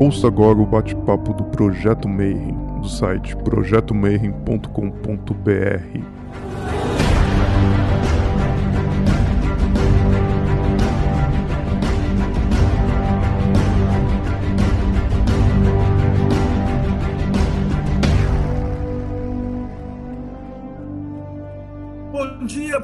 Ouça agora o bate-papo do Projeto Mayhem, do site projetomayhem.com.br. bom dia,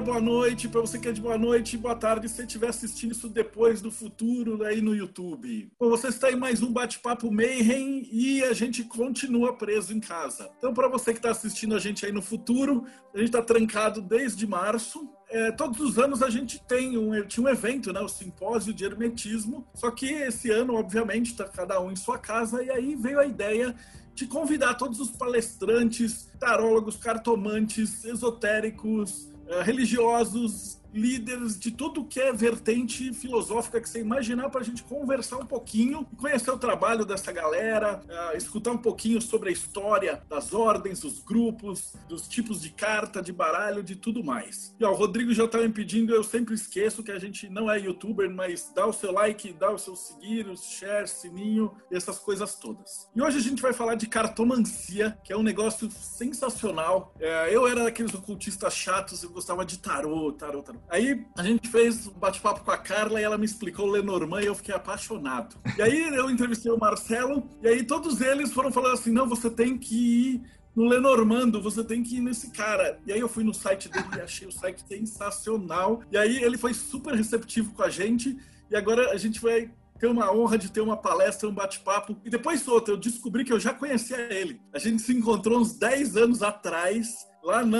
boa noite, para você que é de boa noite, boa tarde, se você estiver assistindo isso depois do futuro aí no YouTube. Bom, você está em mais um bate-papo Mayhem e a gente continua preso em casa. Então, para você que está assistindo a gente aí no futuro, a gente está trancado desde março. É, todos os anos a gente tem um, tinha um evento, né, o simpósio de hermetismo. Só que esse ano, obviamente, está cada um em sua casa e aí veio a ideia de convidar todos os palestrantes, tarólogos, cartomantes, esotéricos, eh, religiosos, líderes de tudo que é vertente filosófica que você imaginar para a gente conversar um pouquinho, conhecer o trabalho dessa galera, uh, escutar um pouquinho sobre a história das ordens, dos grupos, dos tipos de carta, de baralho, de tudo mais. E ó, o Rodrigo já está me pedindo, eu sempre esqueço que a gente não é youtuber, mas dá o seu like, dá o seu seguir, o share, sininho, essas coisas todas. E hoje a gente vai falar de cartomancia, que é um negócio sensacional. É, eu era daqueles ocultistas chatos, eu gostava de tarô, tarô, tarô. Aí a gente fez um bate-papo com a Carla e ela me explicou Lenormand e eu fiquei apaixonado. E aí eu entrevistei o Marcelo e aí todos eles foram falando assim: não, você tem que ir no Lenormando, você tem que ir nesse cara. E aí eu fui no site dele e achei o site sensacional. E aí ele foi super receptivo com a gente. E agora a gente vai ter uma honra de ter uma palestra, um bate-papo. E depois outra, eu descobri que eu já conhecia ele. A gente se encontrou uns 10 anos atrás lá no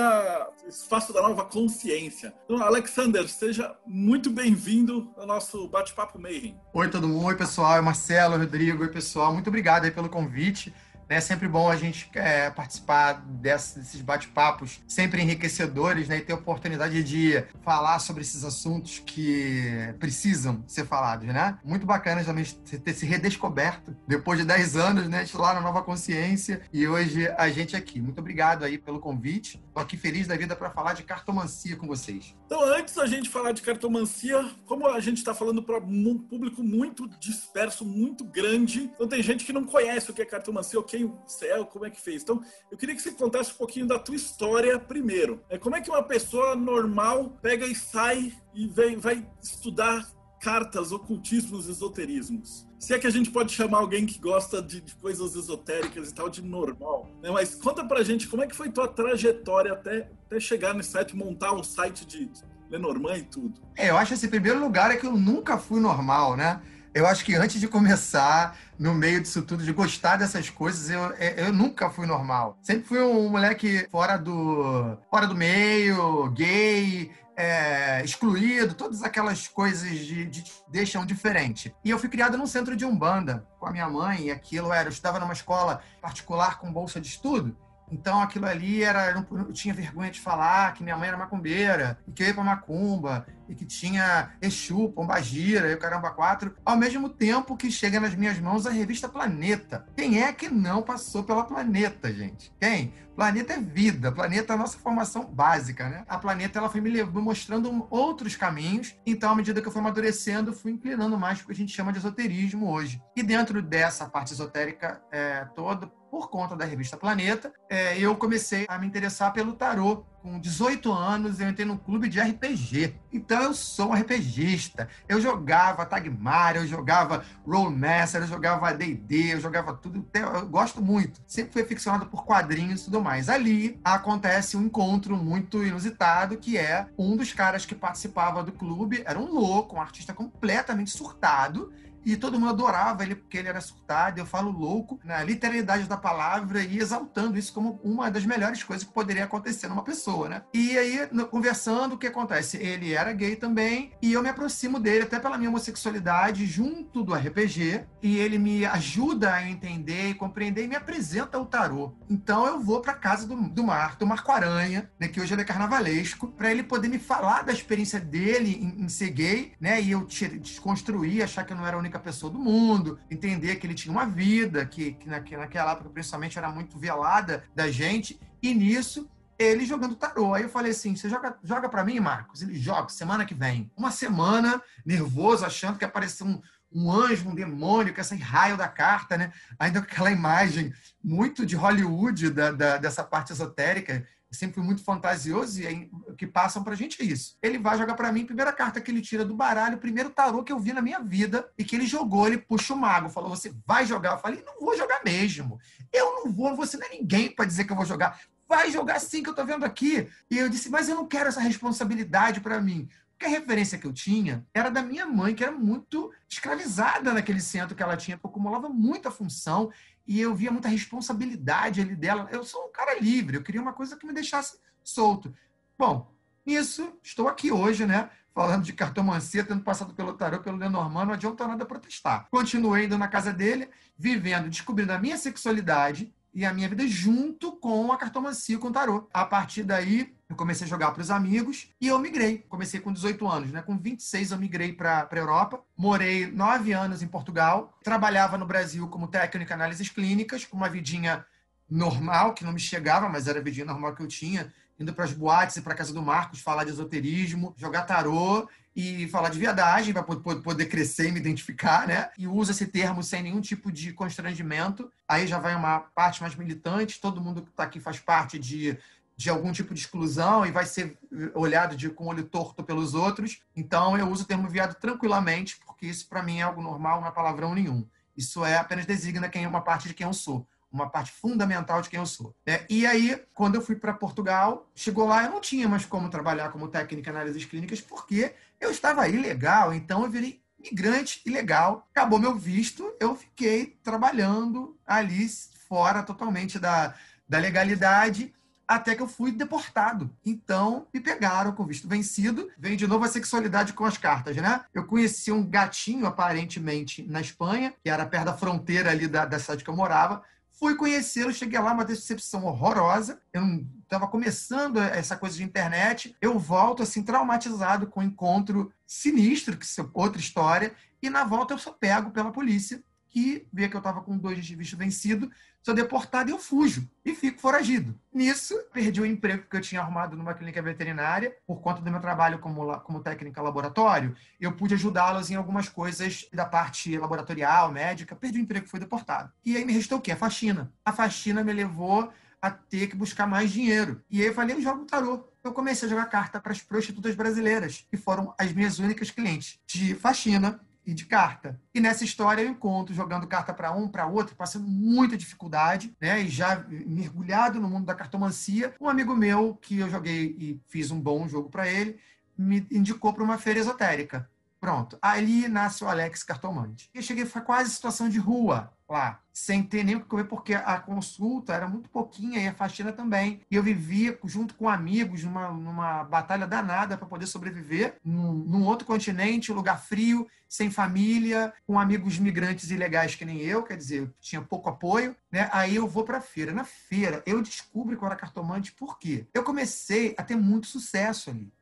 Espaço da Nova Consciência. Então, Alexander, seja muito bem-vindo ao nosso bate-papo Mayhem. Oi, todo mundo. Oi, pessoal. É Marcelo, Rodrigo. Oi, pessoal. Muito obrigado aí pelo convite. É sempre bom a gente é, participar desses bate-papos sempre enriquecedores né, e ter a oportunidade de falar sobre esses assuntos que precisam ser falados. Né? Muito bacana também ter se redescoberto depois de 10 anos né, lá na Nova Consciência e hoje a gente aqui. Muito obrigado aí pelo convite. Estou aqui feliz da vida para falar de cartomancia com vocês. Então, antes da gente falar de cartomancia, como a gente está falando para um público muito disperso, muito grande, então tem gente que não conhece o que é cartomancia, o você é, como é que fez. Então, eu queria que você contasse um pouquinho da tua história primeiro. É, como é que uma pessoa normal pega e sai e vem, vai estudar cartas, ocultismos, esoterismos? Se é que a gente pode chamar alguém que gosta de, de coisas esotéricas e tal de normal. Né? Mas conta pra gente como é que foi tua trajetória até, até chegar nesse site, montar um site de Lenormand e tudo. É, eu acho esse primeiro lugar é que eu nunca fui normal, né? eu acho que antes de começar, no meio disso tudo, de gostar dessas coisas, eu, é, eu nunca fui normal. Sempre fui um moleque fora do, fora do meio, gay, é, excluído, todas aquelas coisas de, de, deixam diferente. E eu fui criado num centro de umbanda com a minha mãe, e aquilo era, eu estudava numa escola particular com bolsa de estudo, então aquilo ali era. Eu tinha vergonha de falar que minha mãe era macumbeira, e que eu ia pra macumba, e que tinha Exu, Pombagira e o Caramba 4, ao mesmo tempo que chega nas minhas mãos a revista Planeta. Quem é que não passou pela Planeta, gente? Quem? Planeta é vida, Planeta é a nossa formação básica, né? A Planeta ela foi me levando, mostrando outros caminhos, então à medida que eu fui amadurecendo, fui inclinando mais para o que a gente chama de esoterismo hoje. E dentro dessa parte esotérica é, toda, por conta da revista Planeta, é, eu comecei a me interessar pelo tarô com 18 anos, eu entrei num clube de RPG. Então eu sou um RPGista. Eu jogava Tagmar, eu jogava Rollmaster, eu jogava D&D, eu jogava tudo. Eu gosto muito. Sempre fui aficionado por quadrinhos e tudo mais. Ali acontece um encontro muito inusitado, que é um dos caras que participava do clube, era um louco, um artista completamente surtado, e todo mundo adorava ele porque ele era surtado, eu falo louco, na literalidade da palavra, e exaltando isso como uma das melhores coisas que poderia acontecer numa pessoa, né? E aí, conversando, o que acontece? Ele era gay também, e eu me aproximo dele até pela minha homossexualidade junto do RPG, e ele me ajuda a entender e compreender e me apresenta o tarô. Então eu vou para casa do, do Marco, do Marco Aranha, né, que hoje ele é carnavalesco, para ele poder me falar da experiência dele em, em ser gay, né? E eu desconstruir, achar que eu não era a única única pessoa do mundo, entender que ele tinha uma vida, que, que naquela época, principalmente, era muito velada da gente, e nisso ele jogando tarô. Aí eu falei assim: você joga, joga para mim, Marcos? Ele joga semana que vem. Uma semana, nervoso, achando que apareceu um, um anjo, um demônio, que essa raio da carta, né? Ainda aquela imagem muito de Hollywood da, da, dessa parte esotérica, sempre muito fantasioso e que passam pra gente é isso. Ele vai jogar para mim, primeira carta que ele tira do baralho, primeiro tarô que eu vi na minha vida e que ele jogou, ele puxa o mago, falou: "Você vai jogar?" Eu falei: "Não vou jogar mesmo. Eu não vou, você não é ninguém para dizer que eu vou jogar. Vai jogar sim que eu tô vendo aqui". E eu disse: "Mas eu não quero essa responsabilidade para mim". Porque a referência que eu tinha era da minha mãe, que era muito escravizada naquele centro que ela tinha, acumulava muita função e eu via muita responsabilidade ali dela. Eu sou um cara livre, eu queria uma coisa que me deixasse solto. Bom, isso, estou aqui hoje, né? Falando de cartomancia, tendo passado pelo tarô, pelo Lenormand, não adianta nada protestar. Continuei indo na casa dele, vivendo, descobrindo a minha sexualidade, e a minha vida junto com a cartomancia, com o tarô. A partir daí, eu comecei a jogar para os amigos e eu migrei. Comecei com 18 anos, né? Com 26 eu migrei para a Europa. Morei nove anos em Portugal. Trabalhava no Brasil como técnico em análises clínicas, com uma vidinha normal, que não me chegava, mas era a vidinha normal que eu tinha. Indo para as boates e para casa do Marcos, falar de esoterismo, jogar tarô e falar de viadagem para poder crescer e me identificar, né? E usa esse termo sem nenhum tipo de constrangimento. Aí já vai uma parte mais militante, todo mundo que está aqui faz parte de, de algum tipo de exclusão e vai ser olhado de, com olho torto pelos outros. Então eu uso o termo viado tranquilamente, porque isso para mim é algo normal, não é palavrão nenhum. Isso é apenas designa quem é uma parte de quem eu sou uma parte fundamental de quem eu sou. Né? E aí, quando eu fui para Portugal, chegou lá, eu não tinha mais como trabalhar como técnica em análises clínicas, porque eu estava ilegal, então eu virei migrante ilegal. Acabou meu visto, eu fiquei trabalhando ali fora totalmente da, da legalidade até que eu fui deportado. Então, me pegaram com visto vencido. Vem de novo a sexualidade com as cartas, né? Eu conheci um gatinho, aparentemente, na Espanha, que era perto da fronteira ali da, da cidade que eu morava. Fui conhecê-lo, cheguei lá, uma decepção horrorosa. Eu estava começando essa coisa de internet. Eu volto assim traumatizado com um encontro sinistro, que é outra história. E na volta eu sou pego pela polícia, que vê que eu estava com dois de visto vencido, sou deportado e eu fujo e fico foragido. Nisso, perdi o emprego que eu tinha arrumado numa clínica veterinária por conta do meu trabalho como, como técnica laboratório. Eu pude ajudá-los em algumas coisas da parte laboratorial, médica. Perdi o emprego, fui deportado. E aí me restou o quê? A faxina. A faxina me levou a ter que buscar mais dinheiro. E aí eu falei, eu jogo tarô. Eu comecei a jogar carta para as prostitutas brasileiras, que foram as minhas únicas clientes de faxina e de carta. E nessa história eu encontro jogando carta para um, para outro, passando muita dificuldade, né? E já mergulhado no mundo da cartomancia, um amigo meu que eu joguei e fiz um bom jogo para ele, me indicou para uma feira esotérica. Pronto, ali nasce o Alex Cartomante. Eu cheguei, foi quase situação de rua lá, sem ter nem o que comer, porque a consulta era muito pouquinha e a faxina também. E eu vivia junto com amigos numa, numa batalha danada para poder sobreviver num, num, outro continente, um lugar frio, sem família, com amigos migrantes ilegais que nem eu, quer dizer, tinha pouco apoio. Né? Aí eu vou para feira. Na feira, eu descubro que eu era cartomante, por quê? Eu comecei a ter muito sucesso ali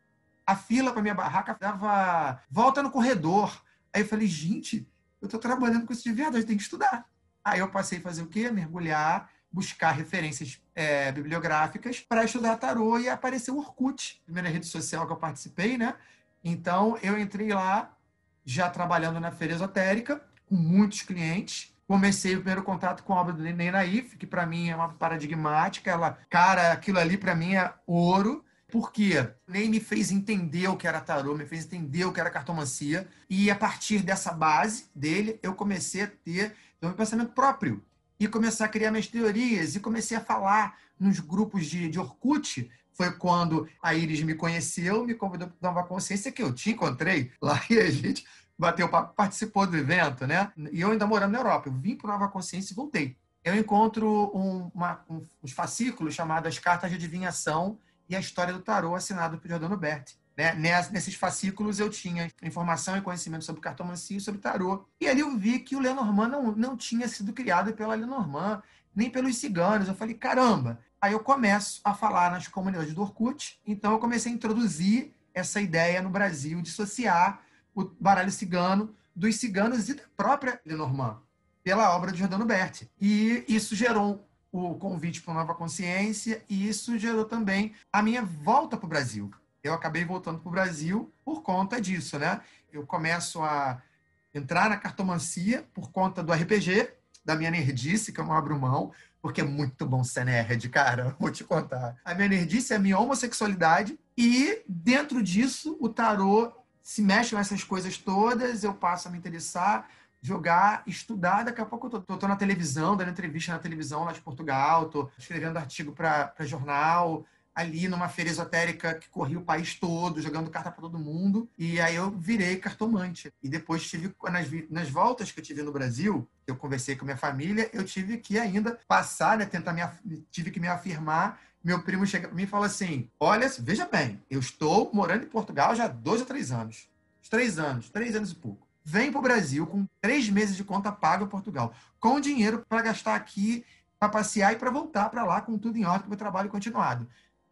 a fila para minha barraca dava volta no corredor. Aí eu falei, gente, eu estou trabalhando com isso de verdade, tenho que estudar. Aí eu passei a fazer o quê? Mergulhar, buscar referências é, bibliográficas para estudar tarô e apareceu o Orkut, primeira rede social que eu participei, né? Então eu entrei lá, já trabalhando na feira esotérica, com muitos clientes. Comecei o primeiro contato com a obra do Nenê Naif, que para mim é uma paradigmática. Ela, cara, aquilo ali para mim é ouro. Porque nem me fez entender o que era tarô, me fez entender o que era cartomancia. E a partir dessa base dele, eu comecei a ter um pensamento próprio. E começar a criar minhas teorias. E comecei a falar nos grupos de, de Orkut. Foi quando a Iris me conheceu, me convidou para uma consciência que eu te encontrei lá e a gente bateu papo, participou do evento, né? E eu ainda morando na Europa. Eu vim para Nova Consciência e voltei. Eu encontro um, uma, um, uns fascículos chamados Cartas de Adivinhação e a história do tarô assinado por Giordano Berti. Né? Nesses fascículos eu tinha informação e conhecimento sobre cartomancia e sobre tarô. E ali eu vi que o Lenormand não, não tinha sido criado pela Lenormand, nem pelos ciganos. Eu falei, caramba! Aí eu começo a falar nas comunidades do Orkut. Então eu comecei a introduzir essa ideia no Brasil, dissociar o baralho cigano dos ciganos e da própria Lenormand, pela obra de Giordano Berti. E isso gerou o convite para Nova Consciência e isso gerou também a minha volta para o Brasil. Eu acabei voltando para o Brasil por conta disso, né? Eu começo a entrar na cartomancia por conta do RPG, da minha nerdice, que eu não abro mão, porque é muito bom ser nerd, cara, vou te contar. A minha nerdice é a minha homossexualidade, e dentro disso, o tarô se mexe nessas coisas todas, eu passo a me interessar, jogar, estudar. Daqui a pouco eu tô, tô, na televisão, dando entrevista na televisão lá de Portugal, tô escrevendo artigo para jornal, ali numa feira esotérica que corria o país todo, jogando carta para todo mundo. E aí eu virei cartomante. E depois tive, nas, nas voltas que eu tive no Brasil, eu conversei com minha família, eu tive que ainda passar, né, tentar me, tive que me afirmar. Meu primo chega para mim e fala assim: Olha, veja bem, eu estou morando em Portugal já há dois ou três anos. Três anos, três anos e pouco. Vem para o Brasil com três meses de conta paga Portugal, com dinheiro para gastar aqui, para passear e para voltar para lá com tudo em ordem, com o trabalho continuado.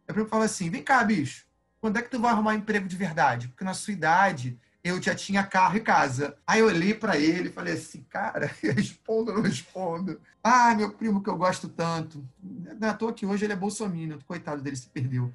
Eu primo fala assim: vem cá, bicho, quando é que tu vai arrumar emprego de verdade? Porque na sua idade eu já tinha carro e casa. Aí eu olhei para ele e falei assim, cara, respondo ou não respondo? Ah, meu primo que eu gosto tanto. Não é à toa que hoje ele é bolsominion, coitado dele se perdeu.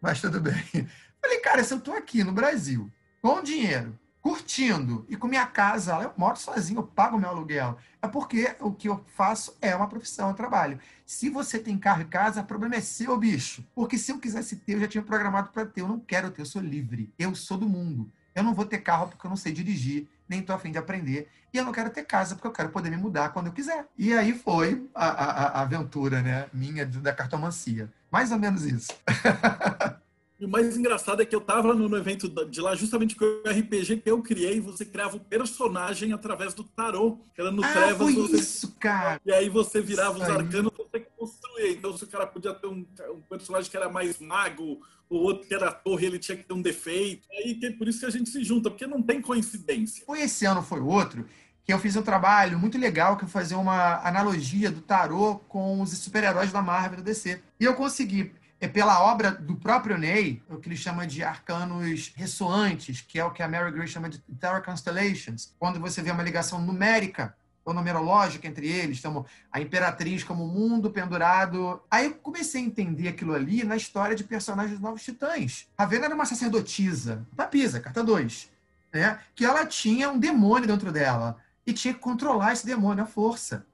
Mas tudo bem. Falei, cara, se eu tô aqui no Brasil, com dinheiro, curtindo e com minha casa, eu moro sozinho, eu pago meu aluguel. É porque o que eu faço é uma profissão, é um trabalho. Se você tem carro e casa, o problema é seu, bicho. Porque se eu quisesse ter, eu já tinha programado para ter. Eu não quero ter, eu sou livre. Eu sou do mundo. Eu não vou ter carro porque eu não sei dirigir, nem estou afim de aprender. E eu não quero ter casa porque eu quero poder me mudar quando eu quiser. E aí foi a, a, a aventura né, minha da cartomancia. Mais ou menos isso. E o mais engraçado é que eu tava no, evento de lá justamente com o RPG que eu criei, você criava o um personagem através do tarô, que era no ah, Trevas. Foi você... isso, cara! E aí você virava isso os arcanos, aí. você construía. Então, se o cara podia ter um, um, personagem que era mais mago, o outro que era torre, ele tinha que ter um defeito. E aí tem por isso que a gente se junta, porque não tem coincidência. Foi esse ano, foi outro, que eu fiz um trabalho muito legal que eu fazia uma analogia do tarô com os super-heróis da Marvel da DC. E eu consegui é pela obra do próprio Ney, o que ele chama de arcanos ressoantes, que é o que a Mary Gray chama de Terra Constellations, quando você vê uma ligação numérica ou numerológica entre eles, como a imperatriz como mundo pendurado. Aí eu comecei a entender aquilo ali na história de personagens dos Novos Titãs. Ravena era uma sacerdotisa, Papisa, carta 2, né? que ela tinha um demônio dentro dela e tinha que controlar esse demônio à força.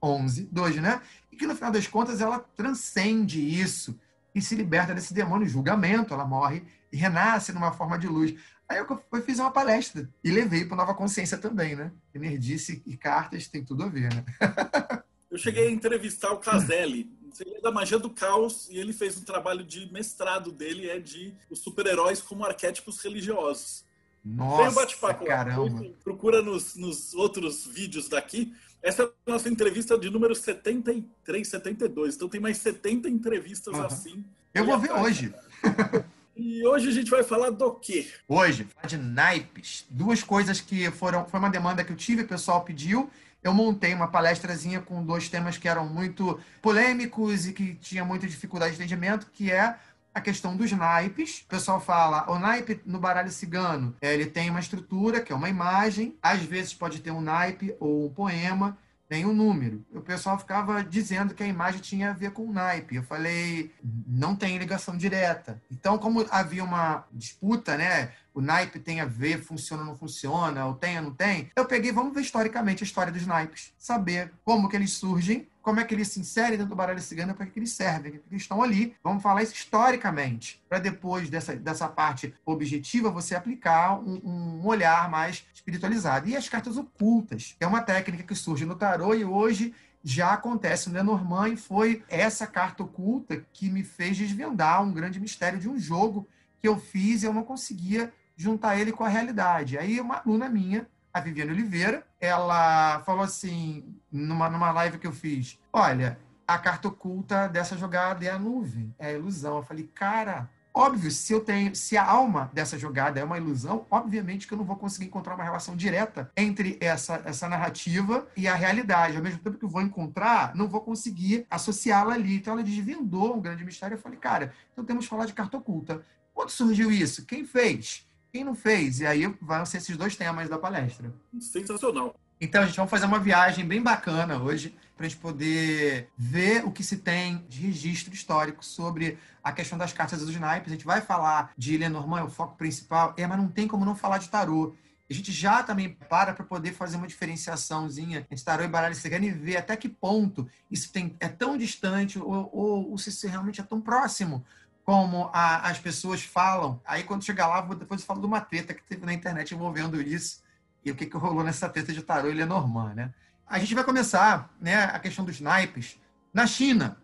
11, 2, né? E que no final das contas ela transcende isso e se liberta desse demônio julgamento, ela morre e renasce numa forma de luz. Aí eu, eu fiz uma palestra e levei para Nova Consciência também, né? Energice e cartas tem tudo a ver, né? eu cheguei a entrevistar o Caselli, ele é da magia do caos e ele fez um trabalho de mestrado dele é de os super-heróis como arquétipos religiosos. Nossa, caramba. Lá. Procura nos, nos outros vídeos daqui. Essa é a nossa entrevista de número 73, 72. Então tem mais 70 entrevistas uhum. assim. Eu vou ver hoje. E hoje a gente vai falar do quê? Hoje, de naipes. Duas coisas que foram. Foi uma demanda que eu tive, o pessoal pediu. Eu montei uma palestrazinha com dois temas que eram muito polêmicos e que tinha muita dificuldade de entendimento, que é a questão dos naipes. O pessoal fala, o naipe no baralho cigano, é, ele tem uma estrutura, que é uma imagem, às vezes pode ter um naipe ou um poema, nem um número. O pessoal ficava dizendo que a imagem tinha a ver com o naipe. Eu falei, não tem ligação direta. Então, como havia uma disputa, né? O naipe tem a ver, funciona ou não funciona, ou tem ou não tem, eu peguei, vamos ver historicamente a história dos naipes, saber como que eles surgem como é que eles se inserem dentro do baralho cigano, para que eles servem, que eles estão ali. Vamos falar isso historicamente, para depois dessa, dessa parte objetiva você aplicar um, um, olhar mais espiritualizado. E as cartas ocultas, é uma técnica que surge no tarô e hoje já acontece no Lenormand e foi essa carta oculta que me fez desvendar um grande mistério de um jogo que eu fiz e eu não conseguia juntar ele com a realidade. Aí uma aluna minha a Viviane Oliveira, ela falou assim, numa, numa live que eu fiz, olha, a carta oculta dessa jogada é a nuvem, é a ilusão. Eu falei, cara, óbvio, se eu tenho, se a alma dessa jogada é uma ilusão, obviamente que eu não vou conseguir encontrar uma relação direta entre essa, essa narrativa e a realidade. Ao mesmo tempo que eu vou encontrar, não vou conseguir associá-la ali. Então ela desvendou um grande mistério. Eu falei, cara, então temos que falar de carta oculta. Quando surgiu isso? Quem fez? Quem não fez? E aí vão ser esses dois temas da palestra. Sensacional. Então, a gente vai fazer uma viagem bem bacana hoje para a gente poder ver o que se tem de registro histórico sobre a questão das cartas dos naipes. A gente vai falar de Lenormand, é o foco principal, é, mas não tem como não falar de tarô. A gente já também para para poder fazer uma diferenciaçãozinha entre tarô e baralho cigano e ver até que ponto isso tem, é tão distante ou, ou, ou se isso realmente é tão próximo como a, as pessoas falam. Aí quando chegar lá, depois eu falo de uma treta que teve na internet envolvendo isso e o que, que rolou nessa treta de tarô e Lenormand, né? A gente vai começar né, a questão dos naipes na China.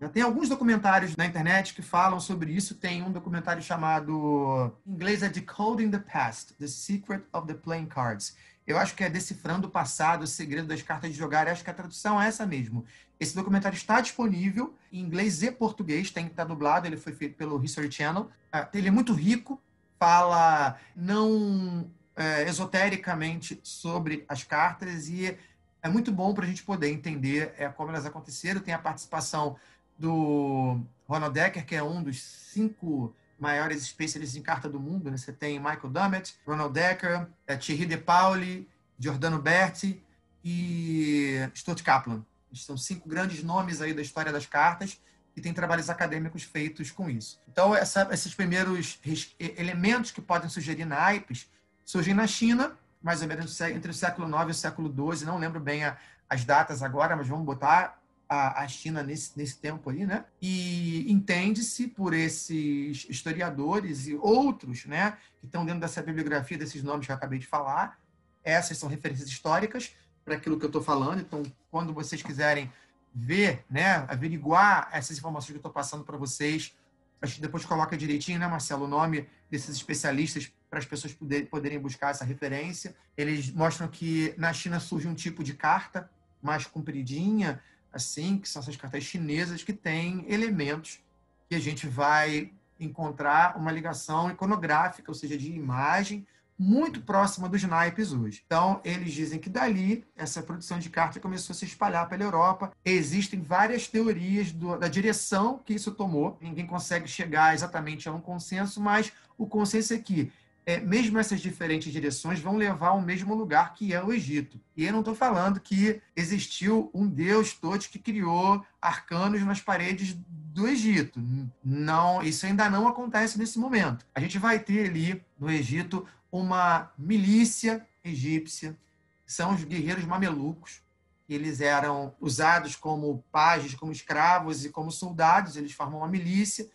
Já tem alguns documentários na internet que falam sobre isso. Tem um documentário chamado, em inglês é Decoding the Past, The Secret of the Playing Cards. Eu acho que é Decifrando o Passado, o Segredo das Cartas de Jogar. Eu acho que a tradução é essa mesmo. Esse documentário está disponível em inglês e português, tem que estar dublado, ele foi feito pelo History Channel. Ah, ele é muito rico, fala não é, esotericamente sobre as cartas e é muito bom para a gente poder entender é, como elas aconteceram. Tem a participação do Ronald Decker, que é um dos cinco maiores especialistas em carta do mundo. Né? Você tem Michael Dummett, Ronald Decker, é, Thierry De Pauli, Giordano Berti e Stuart Kaplan. São cinco grandes nomes aí da história das cartas e tem trabalhos acadêmicos feitos com isso. Então, essa, esses primeiros elementos que podem sugerir naipes surgem na China, mais ou menos entre o século IX e o século XII. Não lembro bem a, as datas agora, mas vamos botar a, a China nesse, nesse tempo aí, né? E entende-se por esses historiadores e outros, né, que estão dentro dessa bibliografia desses nomes que eu acabei de falar. Essas são referências históricas para aquilo que eu estou falando. Então, quando vocês quiserem ver, né, averiguar essas informações que eu estou passando para vocês, a gente depois coloca direitinho, né, Marcelo, o nome desses especialistas para as pessoas poder, poderem buscar essa referência. Eles mostram que na China surge um tipo de carta mais compridinha, assim, que são essas cartas chinesas que têm elementos que a gente vai encontrar uma ligação iconográfica, ou seja, de imagem, muito próxima dos naipes hoje. Então, eles dizem que dali essa produção de carta começou a se espalhar pela Europa. Existem várias teorias do, da direção que isso tomou. Ninguém consegue chegar exatamente a um consenso, mas o consenso é que é, mesmo essas diferentes direções vão levar ao mesmo lugar que é o Egito. E eu não estou falando que existiu um Deus todo que criou arcanos nas paredes do Egito. Não, isso ainda não acontece nesse momento. A gente vai ter ali no Egito uma milícia egípcia, são os guerreiros mamelucos. Eles eram usados como pajes, como escravos e como soldados. Eles formam uma milícia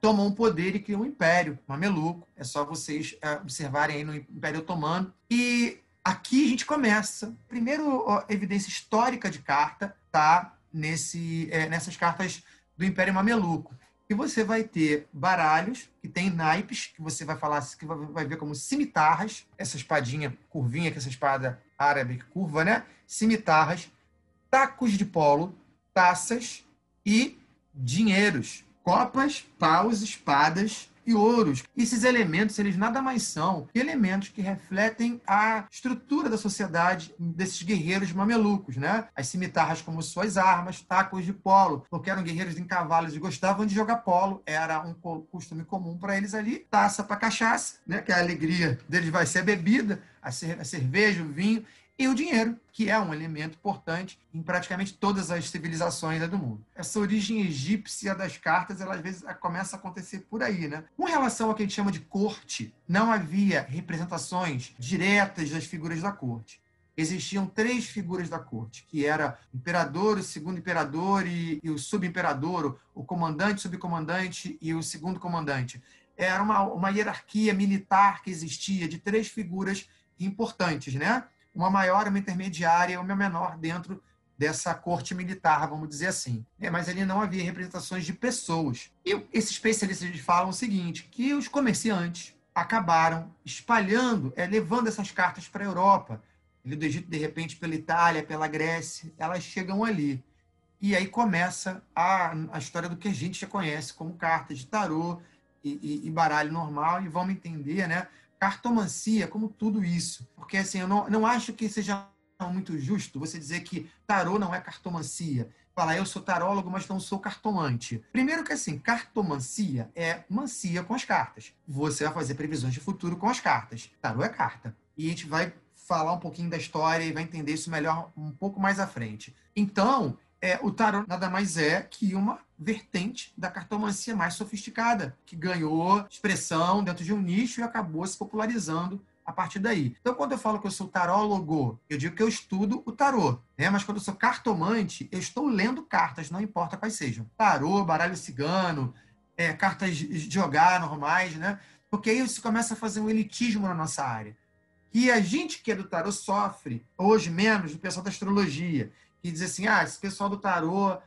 tomou um poder e criou um império mameluco. É só vocês é, observarem aí no Império Otomano. E aqui a gente começa. Primeiro, a evidência histórica de carta tá nesse, é, nessas cartas do Império Mameluco. E você vai ter baralhos que tem naipes, que você vai falar, que vai ver como cimitarras, essa espadinha curvinha, que essa espada árabe curva, né? Cimitarras, tacos de polo, taças e dinheiros copas, paus, espadas e ouros. Esses elementos, eles nada mais são que elementos que refletem a estrutura da sociedade desses guerreiros mamelucos, né? As cimitarras como suas armas, tacos de polo, porque eram guerreiros em cavalos e gostavam de jogar polo, era um costume comum para eles ali. Taça para cachaça, né? Que a alegria deles vai ser a bebida, a cerveja, o vinho e o dinheiro, que é um elemento importante em praticamente todas as civilizações do mundo. Essa origem egípcia das cartas, ela às vezes começa a acontecer por aí, né? Com relação ao que a gente chama de corte, não havia representações diretas das figuras da corte. Existiam três figuras da corte, que era o imperador, o segundo imperador e, e o subimperador, o comandante, subcomandante e o segundo comandante. Era uma, uma hierarquia militar que existia de três figuras importantes, né? Uma maior, uma intermediária e uma menor dentro dessa corte militar, vamos dizer assim. É, mas ali não havia representações de pessoas. E esses especialistas falam o seguinte, que os comerciantes acabaram espalhando, é, levando essas cartas para a Europa. Ali do Egito, de repente, pela Itália, pela Grécia, elas chegam ali. E aí começa a, a história do que a gente já conhece como cartas de tarô e, e, e baralho normal, e vamos entender né, cartomancia como tudo isso. Porque assim, eu não, não acho que seja muito justo você dizer que tarô não é cartomancia. Falar, eu sou tarólogo, mas não sou cartomante. Primeiro que assim, cartomancia é mancia com as cartas. Você vai fazer previsões de futuro com as cartas. Tarô é carta. E a gente vai falar um pouquinho da história e vai entender isso melhor um pouco mais à frente. Então, é, o tarô nada mais é que uma vertente da cartomancia mais sofisticada, que ganhou expressão dentro de um nicho e acabou se popularizando a partir daí. Então, quando eu falo que eu sou tarólogo, eu digo que eu estudo o tarô. Né? Mas quando eu sou cartomante, eu estou lendo cartas, não importa quais sejam. Tarô, baralho cigano, é, cartas de jogar normais, né? Porque aí você começa a fazer um elitismo na nossa área. E a gente que é do tarô sofre, hoje menos, do pessoal da astrologia, que diz assim: ah, esse pessoal do tarô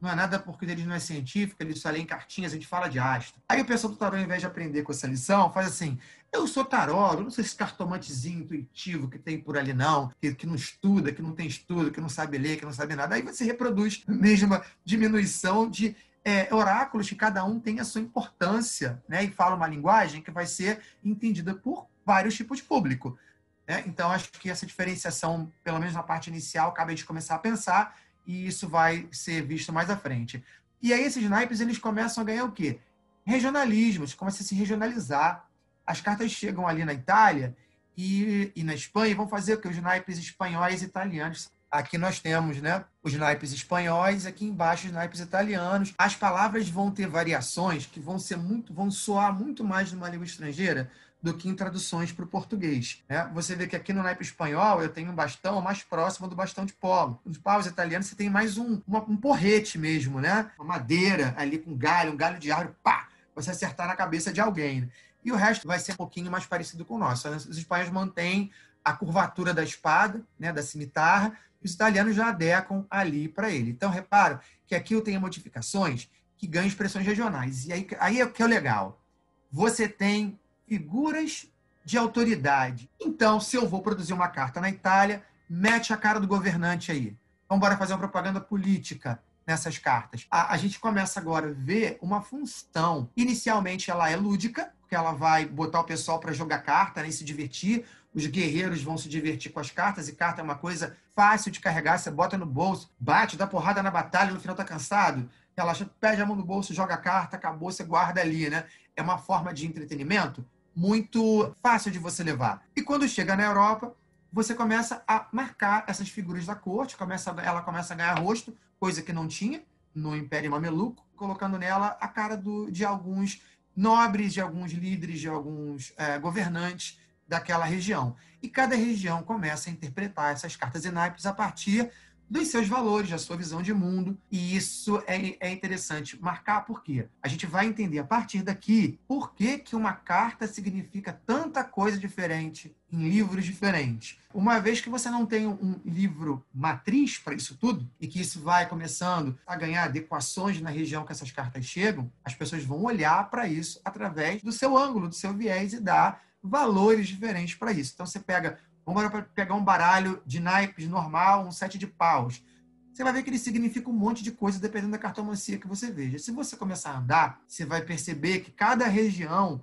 não é nada porque eles não é científico, eles só leem cartinhas, a gente fala de astro. Aí o pessoal do tarô, ao invés de aprender com essa lição, faz assim: eu sou eu não sou esse cartomantezinho intuitivo que tem por ali, não, que, que não estuda, que não tem estudo, que não sabe ler, que não sabe nada. Aí você reproduz a mesma diminuição de é, oráculos que cada um tem a sua importância, né? E fala uma linguagem que vai ser entendida por vários tipos de público. Né? Então, acho que essa diferenciação, pelo menos na parte inicial, acabei de começar a pensar e isso vai ser visto mais à frente. E aí esses naipes eles começam a ganhar o quê? Regionalismos, começam a se regionalizar. As cartas chegam ali na Itália e, e na Espanha e vão fazer o que? Os naipes espanhóis e italianos. Aqui nós temos né, os naipes espanhóis, aqui embaixo os naipes italianos. As palavras vão ter variações que vão ser muito, vão soar muito mais numa língua estrangeira do que em traduções para o português. Né? Você vê que aqui no naipe espanhol eu tenho um bastão mais próximo do bastão de polo. Nos paus italianos você tem mais um, uma, um porrete mesmo, né? Uma madeira ali com galho, um galho de árvore, pá! Você acertar na cabeça de alguém. Né? E o resto vai ser um pouquinho mais parecido com o nosso. Os espanhóis mantêm a curvatura da espada, né, da cimitarra, e os italianos já adequam ali para ele. Então, reparo que aqui eu tenho modificações que ganham expressões regionais. E aí, aí é o que é legal. Você tem figuras de autoridade. Então, se eu vou produzir uma carta na Itália, mete a cara do governante aí. Vamos embora fazer uma propaganda política nessas cartas. A, a, gente começa agora a ver uma função. Inicialmente, ela é lúdica, porque ela vai botar o pessoal para jogar carta, né, e se divertir. Os guerreiros vão se divertir com as cartas, e carta é uma coisa fácil de carregar. Você bota no bolso, bate, dá porrada na batalha, no final tá cansado. Relaxa, pede a mão no bolso, joga a carta, acabou, você guarda ali, né? É uma forma de entretenimento muito fácil de você levar. E quando chega na Europa, você começa a marcar essas figuras da corte, começa, ela começa a ganhar rosto, coisa que não tinha no Império Mameluco, colocando nela a cara do, de alguns nobres, de alguns líderes, de alguns é, governantes daquela região. E cada região começa a interpretar essas cartas e naipes a partir dos seus valores, da sua visão de mundo. E isso é, é interessante marcar porque a gente vai entender a partir daqui por que, que uma carta significa tanta coisa diferente em livros diferentes. Uma vez que você não tem um livro matriz para isso tudo, e que isso vai começando a ganhar adequações na região que essas cartas chegam, as pessoas vão olhar para isso através do seu ângulo, do seu viés e dar valores diferentes para isso. Então você pega Vamos pegar um baralho de naipes normal, um sete de paus. Você vai ver que ele significa um monte de coisa dependendo da cartomancia que você veja. Se você começar a andar, você vai perceber que cada região,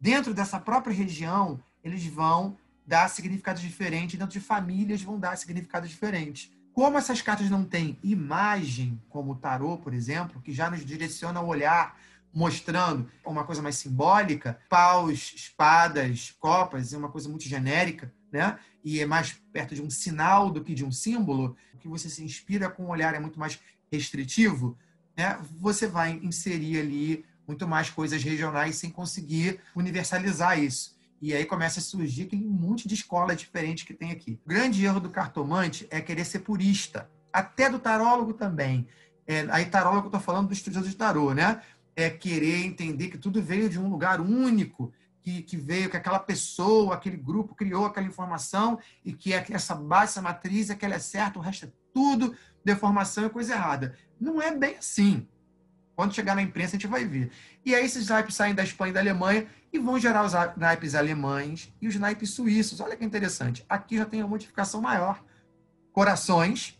dentro dessa própria região, eles vão dar significados diferentes, dentro de famílias vão dar significados diferentes. Como essas cartas não têm imagem, como o tarô, por exemplo, que já nos direciona o olhar, mostrando uma coisa mais simbólica, paus, espadas, copas, é uma coisa muito genérica, né? E é mais perto de um sinal do que de um símbolo, que você se inspira com o olhar é muito mais restritivo, né? Você vai inserir ali muito mais coisas regionais sem conseguir universalizar isso. E aí começa a surgir aquele monte de escola diferente que tem aqui. O grande erro do cartomante é querer ser purista, até do tarólogo também. É, aí tarólogo eu estou falando do estudioso de tarô, né? É querer entender que tudo veio de um lugar único que, que, veio, que aquela pessoa, aquele grupo criou aquela informação e que é essa base, essa matriz, é que ela é certa, o resto é tudo deformação e coisa errada. Não é bem assim. Quando chegar na imprensa, a gente vai ver. E aí esses naipes saem da Espanha e da Alemanha e vão gerar os naipes alemães e os naipes suíços. Olha que interessante. Aqui já tem a modificação maior. Corações.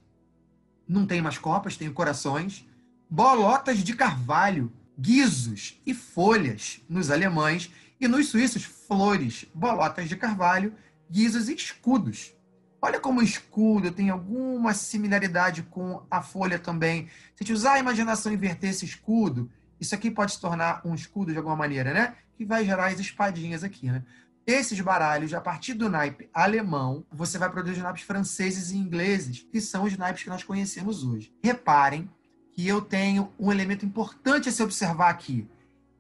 Não tem mais copas, tem corações. Bolotas de carvalho, guizos e folhas nos alemães e nos suíços, flores, bolotas de carvalho, guizos e escudos. Olha como o escudo tem alguma similaridade com a folha também. Se a gente usar a imaginação e inverter esse escudo, isso aqui pode se tornar um escudo de alguma maneira, né? Que vai gerar as espadinhas aqui, né? Esses baralhos, a partir do naipe alemão, você vai produzir naipes franceses e ingleses, que são os naipes que nós conhecemos hoje. Reparem que eu tenho um elemento importante a se observar aqui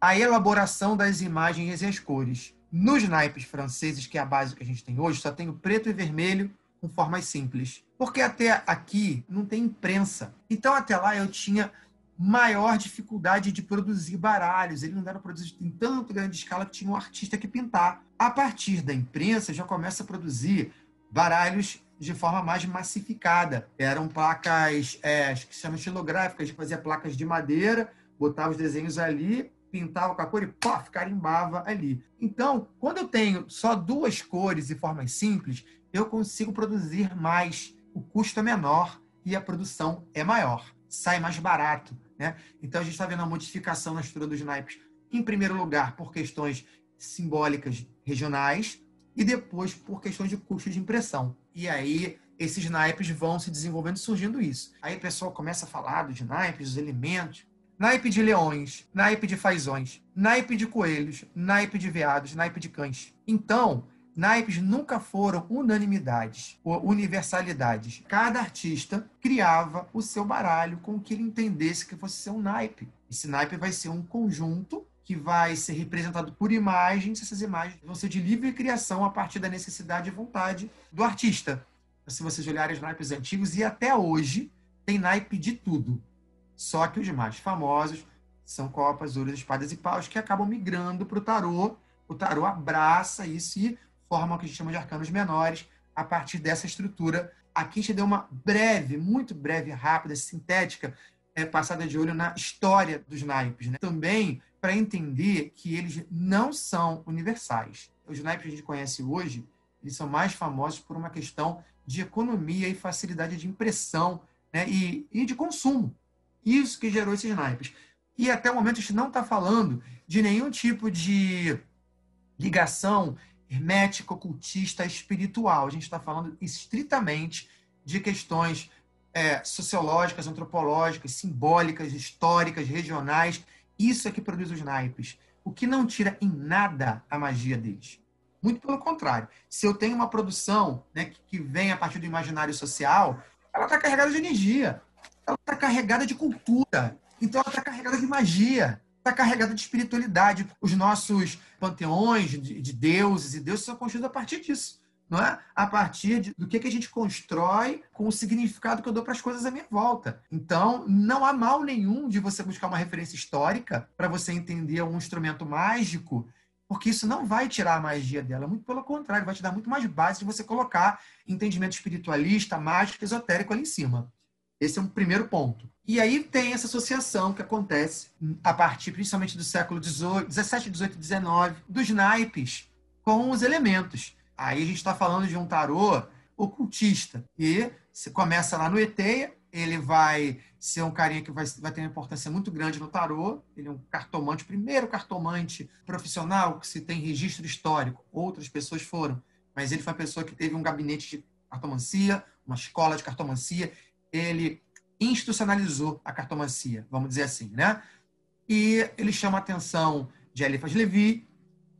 a elaboração das imagens e as cores. Nos naipes franceses, que é a base que a gente tem hoje, só tem o preto e vermelho com formas simples. Porque até aqui não tem imprensa. Então, até lá eu tinha maior dificuldade de produzir baralhos. Ele não era produzido em tanto grande escala que tinha um artista que pintar. A partir da imprensa, já começa a produzir baralhos de forma mais massificada. Eram placas é, que se chamam estilográficas, fazer placas de madeira, botava os desenhos ali, pintava com a cor e pof, carimbava ali. Então, quando eu tenho só duas cores e formas simples, eu consigo produzir mais. O custo é menor e a produção é maior. Sai mais barato. Né? Então, a gente está vendo a modificação na estrutura dos naipes, em primeiro lugar, por questões simbólicas regionais e depois por questões de custo de impressão. E aí, esses naipes vão se desenvolvendo surgindo isso. Aí o pessoal começa a falar dos naipes, dos elementos naipe de leões, naipe de fazões, naipe de coelhos, naipe de veados, naipe de cães. Então, naipes nunca foram unanimidades ou universalidades. Cada artista criava o seu baralho com o que ele entendesse que fosse ser um naipe. Esse naipe vai ser um conjunto que vai ser representado por imagens. Essas imagens vão ser de livre criação a partir da necessidade e vontade do artista. Se vocês olharem os naipes antigos, e até hoje, tem naipe de tudo. Só que os mais famosos são copas, ouros, espadas e paus que acabam migrando para o tarô. O tarô abraça isso e forma o que a gente chama de arcanos menores a partir dessa estrutura. Aqui a gente deu uma breve, muito breve, rápida, sintética, é, passada de olho na história dos naipes. Né? Também para entender que eles não são universais. Os naipes que a gente conhece hoje, eles são mais famosos por uma questão de economia e facilidade de impressão né? e, e de consumo. Isso que gerou esses naipes. E até o momento a gente não está falando de nenhum tipo de ligação hermética, ocultista, espiritual. A gente está falando estritamente de questões é, sociológicas, antropológicas, simbólicas, históricas, regionais. Isso é que produz os naipes. O que não tira em nada a magia deles. Muito pelo contrário. Se eu tenho uma produção né, que vem a partir do imaginário social, ela está carregada de energia ela está carregada de cultura. Então ela está carregada de magia, está carregada de espiritualidade. Os nossos panteões de, de deuses e deuses são construídos a partir disso. Não é? A partir de, do que, que a gente constrói com o significado que eu dou para as coisas à minha volta. Então, não há mal nenhum de você buscar uma referência histórica para você entender um instrumento mágico, porque isso não vai tirar a magia dela. Muito pelo contrário, vai te dar muito mais base de você colocar entendimento espiritualista, mágico, esotérico ali em cima. Esse é um primeiro ponto. E aí tem essa associação que acontece a partir principalmente do século XVII, XVIII, XIX, dos naipes com os elementos. Aí a gente está falando de um tarô ocultista. E você começa lá no Eteia, ele vai ser um carinha que vai, vai ter uma importância muito grande no tarô. Ele é um cartomante, primeiro cartomante profissional que se tem registro histórico. Outras pessoas foram, mas ele foi uma pessoa que teve um gabinete de cartomancia, uma escola de cartomancia ele institucionalizou a cartomancia, vamos dizer assim, né? E ele chama a atenção de Eliphas Levi,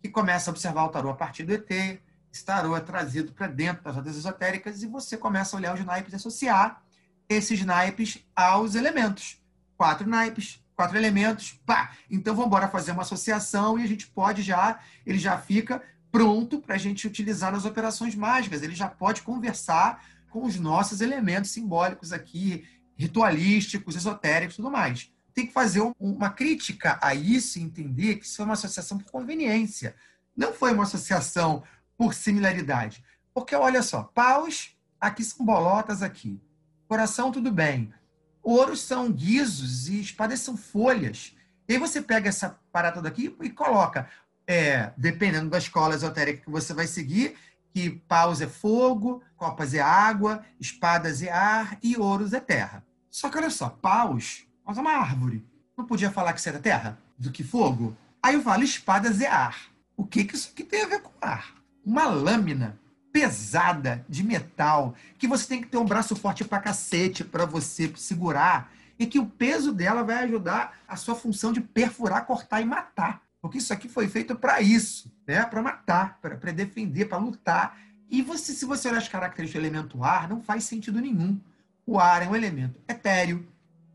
que começa a observar o tarô a partir do ET. Esse tarô é trazido para dentro das rodas esotéricas e você começa a olhar os naipes e associar esses naipes aos elementos. Quatro naipes, quatro elementos, pá! Então vamos embora fazer uma associação e a gente pode já, ele já fica pronto para a gente utilizar nas operações mágicas. Ele já pode conversar com os nossos elementos simbólicos aqui, ritualísticos, esotéricos tudo mais. Tem que fazer uma crítica a isso e entender que isso é uma associação por conveniência. Não foi uma associação por similaridade. Porque, olha só, paus, aqui são bolotas aqui. Coração, tudo bem. Ouros são guizos e espadas são folhas. E aí você pega essa parada daqui e coloca, é, dependendo da escola esotérica que você vai seguir, que paus é fogo, copas é água, espadas é ar e ouros é terra. Só que olha só, paus é uma árvore. Não podia falar que isso era terra? Do que fogo? Aí eu falo, espadas é ar. O que, que isso aqui tem a ver com ar? Uma lâmina pesada de metal que você tem que ter um braço forte pra cacete para você segurar e que o peso dela vai ajudar a sua função de perfurar, cortar e matar. Porque isso aqui foi feito para isso, né? para matar, para defender, para lutar. E você, se você olhar as características do elemento ar, não faz sentido nenhum. O ar é um elemento etéreo,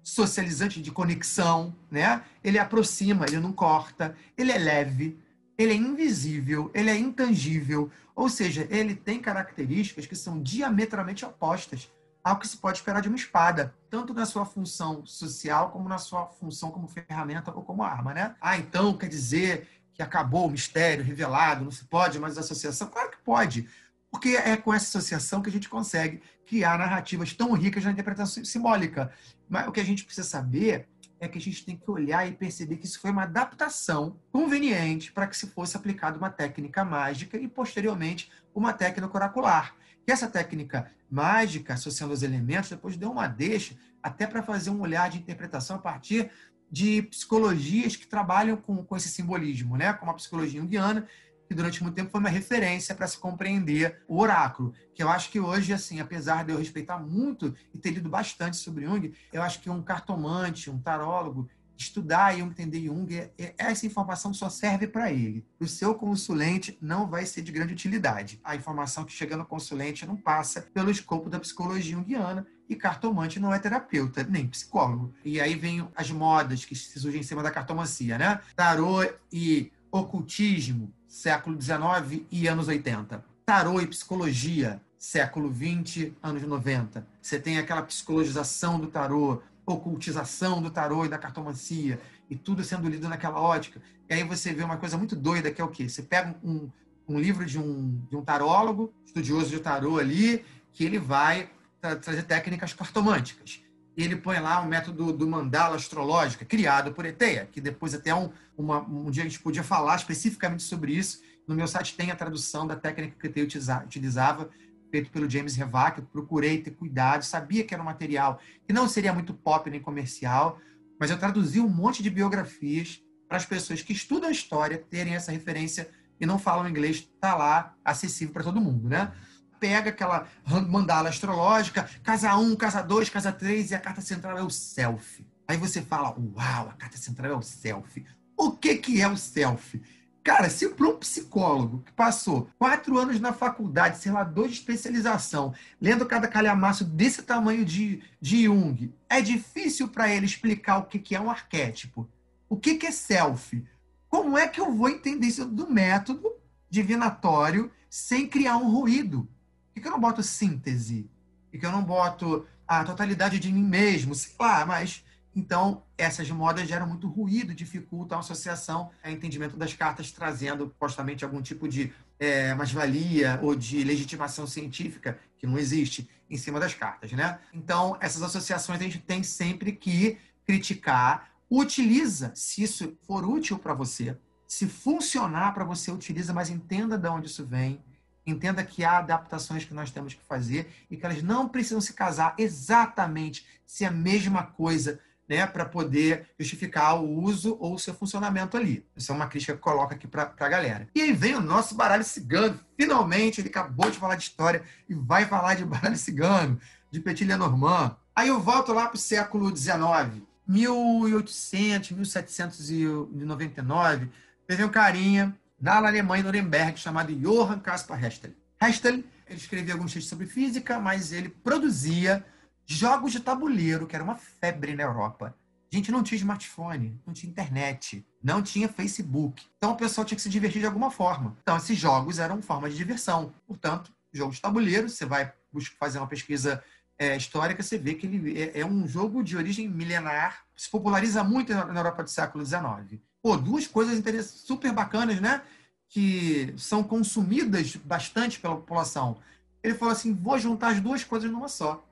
socializante de conexão, né? Ele aproxima, ele não corta, ele é leve, ele é invisível, ele é intangível, ou seja, ele tem características que são diametralmente opostas ao que se pode esperar de uma espada, tanto na sua função social como na sua função como ferramenta ou como arma, né? Ah, então quer dizer que acabou o mistério revelado, não se pode mais associação? Claro que pode, porque é com essa associação que a gente consegue criar narrativas tão ricas na interpretação simbólica. Mas o que a gente precisa saber é que a gente tem que olhar e perceber que isso foi uma adaptação conveniente para que se fosse aplicada uma técnica mágica e, posteriormente, uma técnica oracular. E essa técnica mágica, associando os elementos, depois deu uma deixa até para fazer um olhar de interpretação a partir de psicologias que trabalham com, com esse simbolismo, né? como a psicologia junguiana, que durante muito tempo foi uma referência para se compreender o oráculo. Que eu acho que hoje, assim, apesar de eu respeitar muito e ter lido bastante sobre Jung, eu acho que um cartomante, um tarólogo, estudar Jung, entender Jung, é, é, essa informação só serve para ele. O seu consulente não vai ser de grande utilidade. A informação que chega no consulente não passa pelo escopo da psicologia junguiana e cartomante não é terapeuta, nem psicólogo. E aí vem as modas que surgem em cima da cartomancia, né? Tarô e ocultismo, século XIX e anos 80. Tarô e psicologia, século XX, anos 90. Você tem aquela psicologização do tarô, ocultização do tarô e da cartomancia, e tudo sendo lido naquela ótica. E aí você vê uma coisa muito doida, que é o quê? Você pega um, um livro de um, de um tarólogo, estudioso de tarô ali, que ele vai trazer técnicas cartomânticas ele põe lá o método do mandala astrológica, criado por Eteia, que depois até um, uma, um dia a gente podia falar especificamente sobre isso. No meu site tem a tradução da técnica que Eteia utilizava, feito pelo James Revac. Eu procurei ter cuidado, sabia que era um material que não seria muito pop nem comercial, mas eu traduzi um monte de biografias para as pessoas que estudam a história terem essa referência e não falam inglês, está lá acessível para todo mundo, né? Pega aquela mandala astrológica, casa 1, casa 2, casa 3, e a carta central é o self. Aí você fala, uau, a carta central é o self. O que, que é o self? Cara, se para um psicólogo que passou quatro anos na faculdade, sei lá, dois de especialização, lendo cada calhamaço desse tamanho de, de Jung, é difícil para ele explicar o que, que é um arquétipo. O que, que é self? Como é que eu vou entender isso do método divinatório sem criar um ruído? Por que eu não boto síntese? Por que eu não boto a totalidade de mim mesmo? Sei lá, mas. Então, essas modas geram muito ruído, dificultam a associação, a entendimento das cartas, trazendo supostamente algum tipo de é, mais-valia ou de legitimação científica, que não existe, em cima das cartas, né? Então, essas associações a gente tem sempre que criticar. Utiliza, se isso for útil para você, se funcionar para você, utiliza, mas entenda de onde isso vem, Entenda que há adaptações que nós temos que fazer e que elas não precisam se casar exatamente se é a mesma coisa, né, para poder justificar o uso ou o seu funcionamento ali. Isso é uma crítica que coloca aqui para a galera. E aí vem o nosso baralho cigano. Finalmente, ele acabou de falar de história e vai falar de baralho cigano, de Petit Lenormand. Aí eu volto lá para o século XIX, 1800, 1799. Teve um carinha na Alemanha, em Nuremberg, chamado Johann Caspar Hestel. Hestel ele escrevia alguns textos sobre física, mas ele produzia jogos de tabuleiro, que era uma febre na Europa. A gente não tinha smartphone, não tinha internet, não tinha Facebook. Então o pessoal tinha que se divertir de alguma forma. Então esses jogos eram forma de diversão. Portanto, jogo de tabuleiro, você vai fazer uma pesquisa é, histórica, você vê que ele é, é, um jogo de origem milenar, se populariza muito na Europa do século XIX pô, duas coisas super bacanas, né? Que são consumidas bastante pela população. Ele falou assim: vou juntar as duas coisas numa só.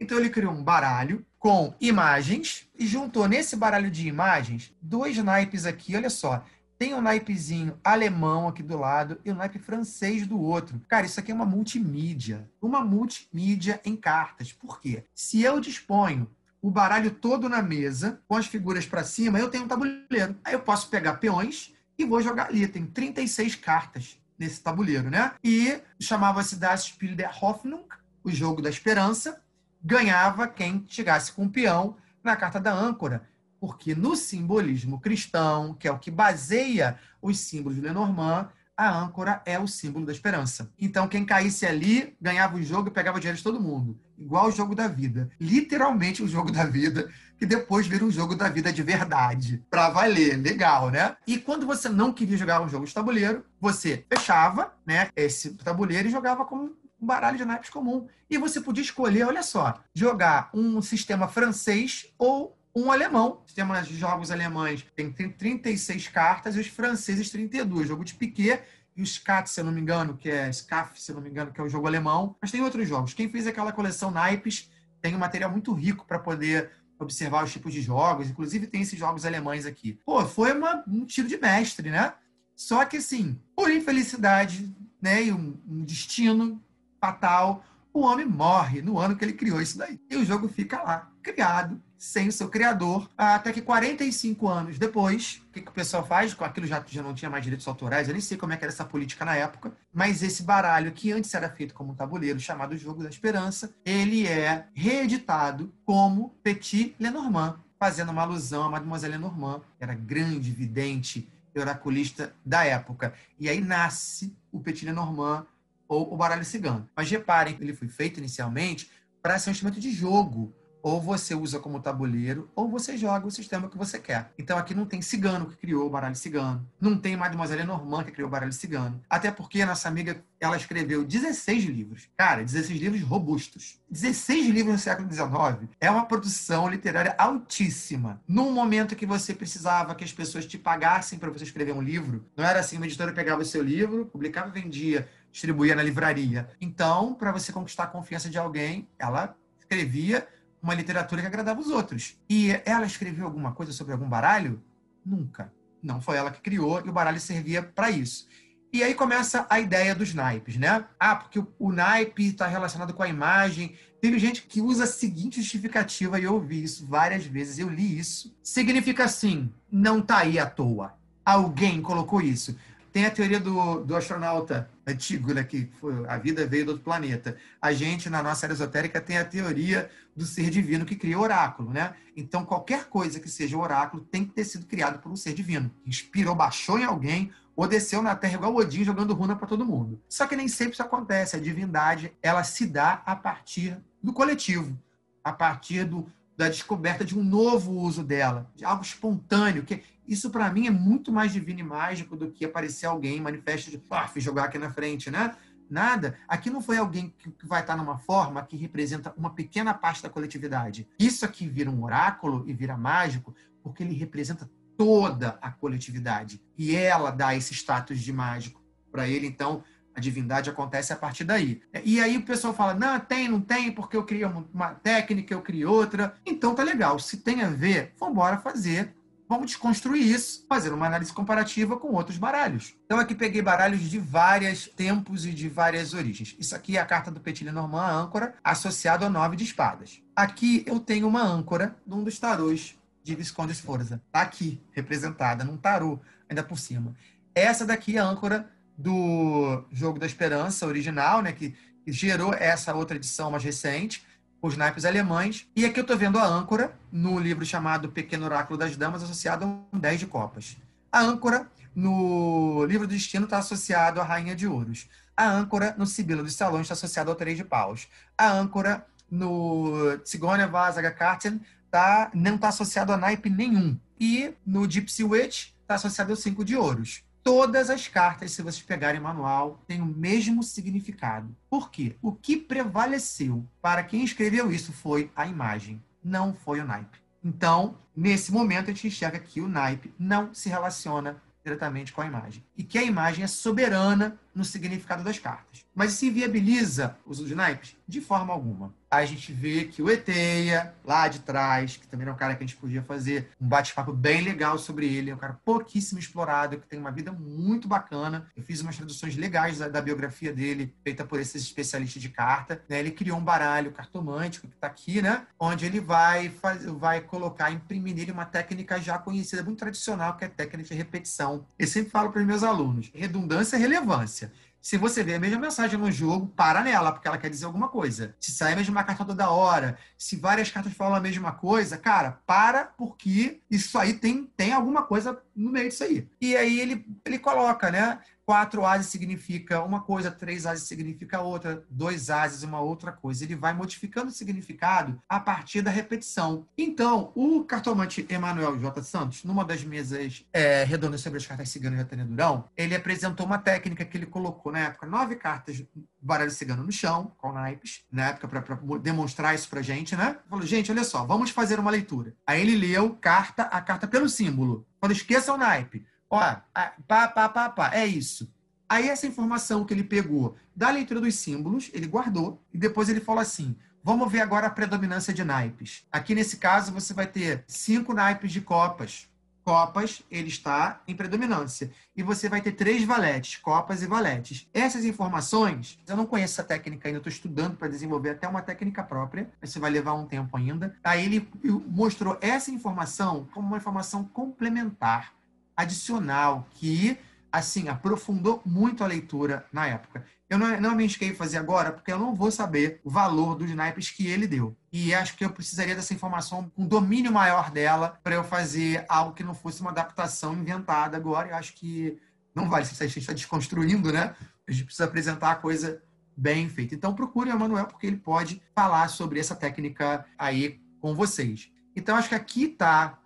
Então ele criou um baralho com imagens e juntou nesse baralho de imagens dois naipes aqui, olha só. Tem um naipezinho alemão aqui do lado e um naipe francês do outro. Cara, isso aqui é uma multimídia. Uma multimídia em cartas. Por quê? Se eu disponho o baralho todo na mesa, com as figuras para cima, eu tenho um tabuleiro. Aí eu posso pegar peões e vou jogar ali. Tem 36 cartas nesse tabuleiro, né? E chamava-se Das Spiel der Hoffnung, o jogo da esperança. Ganhava quem chegasse com o peão na carta da âncora. Porque no simbolismo cristão, que é o que baseia os símbolos de Lenormand, a âncora é o símbolo da esperança. Então, quem caísse ali ganhava o jogo e pegava o dinheiro de todo mundo. Igual o jogo da vida. Literalmente o jogo da vida, que depois vira um jogo da vida de verdade. Pra valer. Legal, né? E quando você não queria jogar um jogo de tabuleiro, você fechava né, esse tabuleiro e jogava como um baralho de naipes comum. E você podia escolher, olha só, jogar um sistema francês ou um alemão. Sistema de jogos alemães tem 36 cartas e os franceses 32. Jogo de piquet e o Scat, se eu não me engano, que é SCAF, se eu não me engano, que é o jogo alemão. Mas tem outros jogos. Quem fez aquela coleção naipes tem um material muito rico para poder observar os tipos de jogos. Inclusive tem esses jogos alemães aqui. Pô, foi uma, um tiro de mestre, né? Só que assim, por infelicidade, né, e um, um destino fatal, o homem morre no ano que ele criou isso daí. E o jogo fica lá, criado, sem o seu criador, até que 45 anos depois, o que, que o pessoal faz? Aquilo já, já não tinha mais direitos autorais, eu nem sei como é que era essa política na época, mas esse baralho que antes era feito como um tabuleiro, chamado Jogo da Esperança, ele é reeditado como Petit Lenormand, fazendo uma alusão a Mademoiselle Lenormand, que era grande vidente oraculista da época. E aí nasce o Petit Lenormand, ou o baralho cigano. Mas reparem, ele foi feito inicialmente para ser um instrumento de jogo. Ou você usa como tabuleiro, ou você joga o sistema que você quer. Então aqui não tem cigano que criou o baralho cigano. Não tem Mademoiselle Normand que criou o baralho cigano. Até porque a nossa amiga, ela escreveu 16 livros. Cara, 16 livros robustos. 16 livros no século XIX é uma produção literária altíssima. Num momento que você precisava que as pessoas te pagassem para você escrever um livro, não era assim, uma editora pegava o seu livro, publicava e vendia distribuía na livraria. Então, para você conquistar a confiança de alguém, ela escrevia uma literatura que agradava os outros. E ela escreveu alguma coisa sobre algum baralho? Nunca. Não foi ela que criou e o baralho servia para isso. E aí começa a ideia dos naipes, né? Ah, porque o, naipe está relacionado com a imagem. Teve gente que usa a seguinte justificativa, e eu ouvi isso várias vezes, eu li isso. Significa assim, não está aí à toa. Alguém colocou isso. Tem a teoria do, do astronauta antigo, né, que foi, a vida veio do outro planeta. A gente, na nossa área esotérica, tem a teoria do ser divino que cria oráculo. Né? Então, qualquer coisa que seja oráculo tem que ter sido criado por um ser divino. Inspirou, baixou em alguém, ou desceu na Terra igual Odin jogando runa para todo mundo. Só que nem sempre isso acontece. A divindade, ela se dá a partir do coletivo, a partir do, da descoberta de um novo uso dela, de algo espontâneo, que isso para mim é muito mais divino e mágico do que aparecer alguém manifesto de, fui jogar aqui na frente, né? Nada. Aqui não foi alguém que vai estar numa forma que representa uma pequena parte da coletividade. Isso aqui vira um oráculo e vira mágico porque ele representa toda a coletividade. E ela dá esse status de mágico para ele. Então, a divindade acontece a partir daí. E aí o pessoal fala: não, tem, não tem, porque eu criei uma técnica, eu criei outra. Então tá legal. Se tem a ver, vamos embora fazer Vamos desconstruir isso, fazendo uma análise comparativa com outros baralhos. Então aqui peguei baralhos de vários tempos e de várias origens. Isso aqui é a carta do Petit Lenormand, a âncora, associado ao nove de espadas. Aqui eu tenho uma âncora num dos tarôs de Visconde Sforza. Tá aqui, representada num tarô, ainda por cima. Essa daqui é a âncora do Jogo da Esperança original, né, que gerou essa outra edição mais recente os naipes alemães. E aqui eu estou vendo a âncora no livro chamado Pequeno Oráculo das Damas, associado a um 10 de copas. A âncora no livro do destino está associado à Rainha de Ouros. A âncora no Sibila dos Salões está associado ao Três de Paus. A âncora no Sigonia Vasaga Karten tá, não está associado a naipe nenhum. E no Gypsy Witch está associado ao Cinco de Ouros todas as cartas, se vocês pegarem manual, têm o mesmo significado. Por quê? O que prevaleceu para quem escreveu isso foi a imagem, não foi o naipe. Então, nesse momento, a gente enxerga que o naipe não se relaciona diretamente com a imagem. E que a imagem é soberana no significado das cartas. Mas se viabiliza o uso de naipes? De forma alguma a gente vê que o Eteia, lá de trás, que também é um cara que a gente podia fazer um bate-papo bem legal sobre ele, é um cara pouquíssimo explorado, que tem uma vida muito bacana. Eu fiz umas traduções legais da, da biografia dele, feita por esses especialistas de carta. Né? Ele criou um baralho cartomântico, que está aqui, né? Onde ele vai, faz, vai colocar, imprimir nele uma técnica já conhecida, muito tradicional, que é a técnica de repetição. Eu sempre falo para os meus alunos, redundância é relevância. Se você vê a mesma mensagem no jogo, para nela, porque ela quer dizer alguma coisa. Se sai a mesma carta toda hora, se várias cartas falam a mesma coisa, cara, para, porque isso aí tem, tem alguma coisa no meio disso aí. E aí ele, ele coloca, né? Quatro ases significa uma coisa, três ases significa outra, dois ases uma outra coisa. Ele vai modificando o significado a partir da repetição. Então, o cartomante Emanuel J. Santos, numa das mesas é, redondas sobre as cartas ciganas de Atene Durão, ele apresentou uma técnica que ele colocou na época nove cartas baralho cigano no chão, com naipes, na época, para demonstrar isso pra gente, né? Falou, gente, olha só, vamos fazer uma leitura. Aí ele leu carta a carta pelo símbolo. Quando esqueça o naipe. Ó, pá, pá, pá, pá, é isso. Aí essa informação que ele pegou da leitura dos símbolos, ele guardou e depois ele falou assim: vamos ver agora a predominância de naipes. Aqui nesse caso você vai ter cinco naipes de copas. Copas, ele está em predominância. E você vai ter três valetes, copas e valetes. Essas informações, eu não conheço essa técnica ainda, estou estudando para desenvolver até uma técnica própria, isso vai levar um tempo ainda. Aí ele mostrou essa informação como uma informação complementar, adicional, que assim, aprofundou muito a leitura na época. Eu não, não me inscrevi fazer agora, porque eu não vou saber o valor dos naipes que ele deu. E acho que eu precisaria dessa informação um domínio maior dela para eu fazer algo que não fosse uma adaptação inventada agora. Eu acho que não vale, se a gente está desconstruindo, né? A gente precisa apresentar a coisa bem feita. Então procure o Emanuel, porque ele pode falar sobre essa técnica aí com vocês. Então acho que aqui está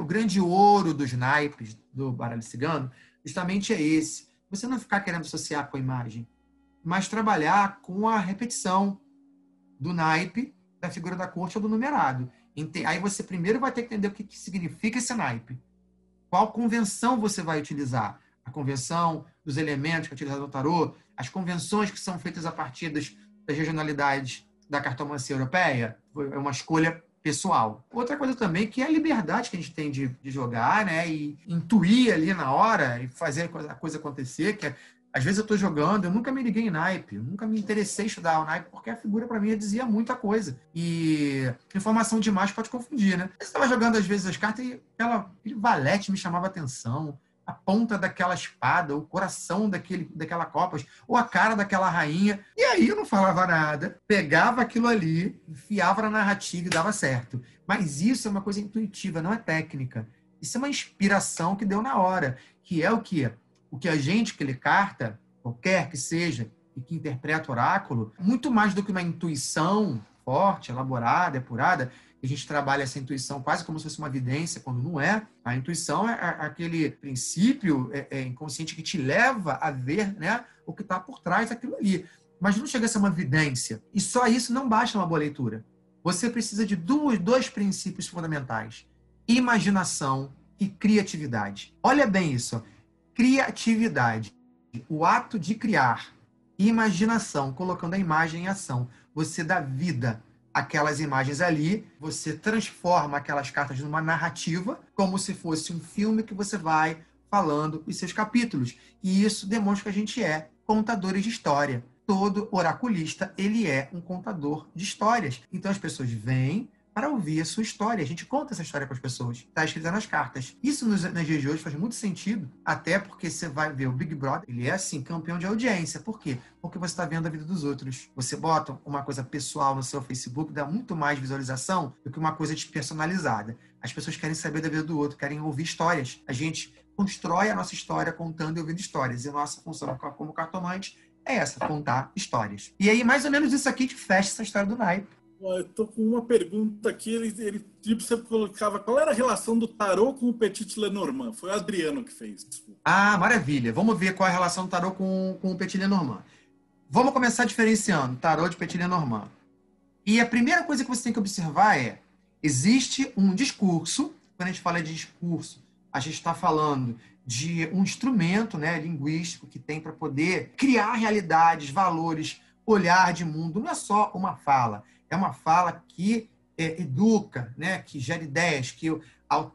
o grande ouro dos naipes do baralho cigano, justamente é esse. Você não ficar querendo associar com a imagem, mas trabalhar com a repetição do naipe da figura da corte ou do numerado. Aí você primeiro vai ter que entender o que significa esse naipe. Qual convenção você vai utilizar? A convenção dos elementos que é utilizado no tarô, as convenções que são feitas a partir das, das regionalidades da cartomancia europeia, é uma escolha pessoal. Outra coisa também que é a liberdade que a gente tem de, de jogar, né? E intuir ali na hora e fazer a coisa acontecer, que é, às vezes eu estou jogando, eu nunca me liguei em naipe, eu nunca me interessei em estudar o naipe, porque a figura para mim dizia muita coisa. E informação demais pode confundir, né? Você estava jogando às vezes as cartas e aquela, aquele valete me chamava atenção a ponta daquela espada, o coração daquele, daquela copa, ou a cara daquela rainha. E aí eu não falava nada, pegava aquilo ali, enfiava na narrativa e dava certo. Mas isso é uma coisa intuitiva, não é técnica. Isso é uma inspiração que deu na hora, que é o que o que a gente que lê carta, qualquer que seja, e que interpreta oráculo, muito mais do que uma intuição forte, elaborada, apurada, a gente trabalha essa intuição quase como se fosse uma evidência, quando não é. A intuição é aquele princípio é, é inconsciente que te leva a ver né, o que está por trás daquilo ali. Mas não chega a ser uma evidência. E só isso não basta uma boa leitura. Você precisa de dois, dois princípios fundamentais: imaginação e criatividade. Olha bem isso. Criatividade, o ato de criar. Imaginação, colocando a imagem em ação. Você dá vida aquelas imagens ali, você transforma aquelas cartas numa narrativa, como se fosse um filme que você vai falando os seus capítulos. E isso demonstra que a gente é contadores de história. Todo oraculista, ele é um contador de histórias. Então as pessoas vêm, para ouvir a sua história. A gente conta essa história para as pessoas. Está escrita nas cartas. Isso nos, nas dias de hoje faz muito sentido, até porque você vai ver o Big Brother, ele é assim, campeão de audiência. Por quê? Porque você está vendo a vida dos outros. Você bota uma coisa pessoal no seu Facebook, dá muito mais visualização do que uma coisa despersonalizada. As pessoas querem saber da vida do outro, querem ouvir histórias. A gente constrói a nossa história contando e ouvindo histórias. E a nossa função como cartomante é essa, contar histórias. E aí, mais ou menos isso aqui que fecha essa história do naipe. Eu tô com uma pergunta aqui. Ele, ele tipo, você colocava qual era a relação do tarô com o Petit Lenormand? Foi o Adriano que fez. Ah, maravilha. Vamos ver qual é a relação do tarô com, com o Petit Lenormand. Vamos começar diferenciando tarô de Petit Lenormand. E a primeira coisa que você tem que observar é: existe um discurso. Quando a gente fala de discurso, a gente está falando de um instrumento né, linguístico que tem para poder criar realidades, valores, olhar de mundo. Não é só uma fala é uma fala que é, educa, né, que gera ideias, que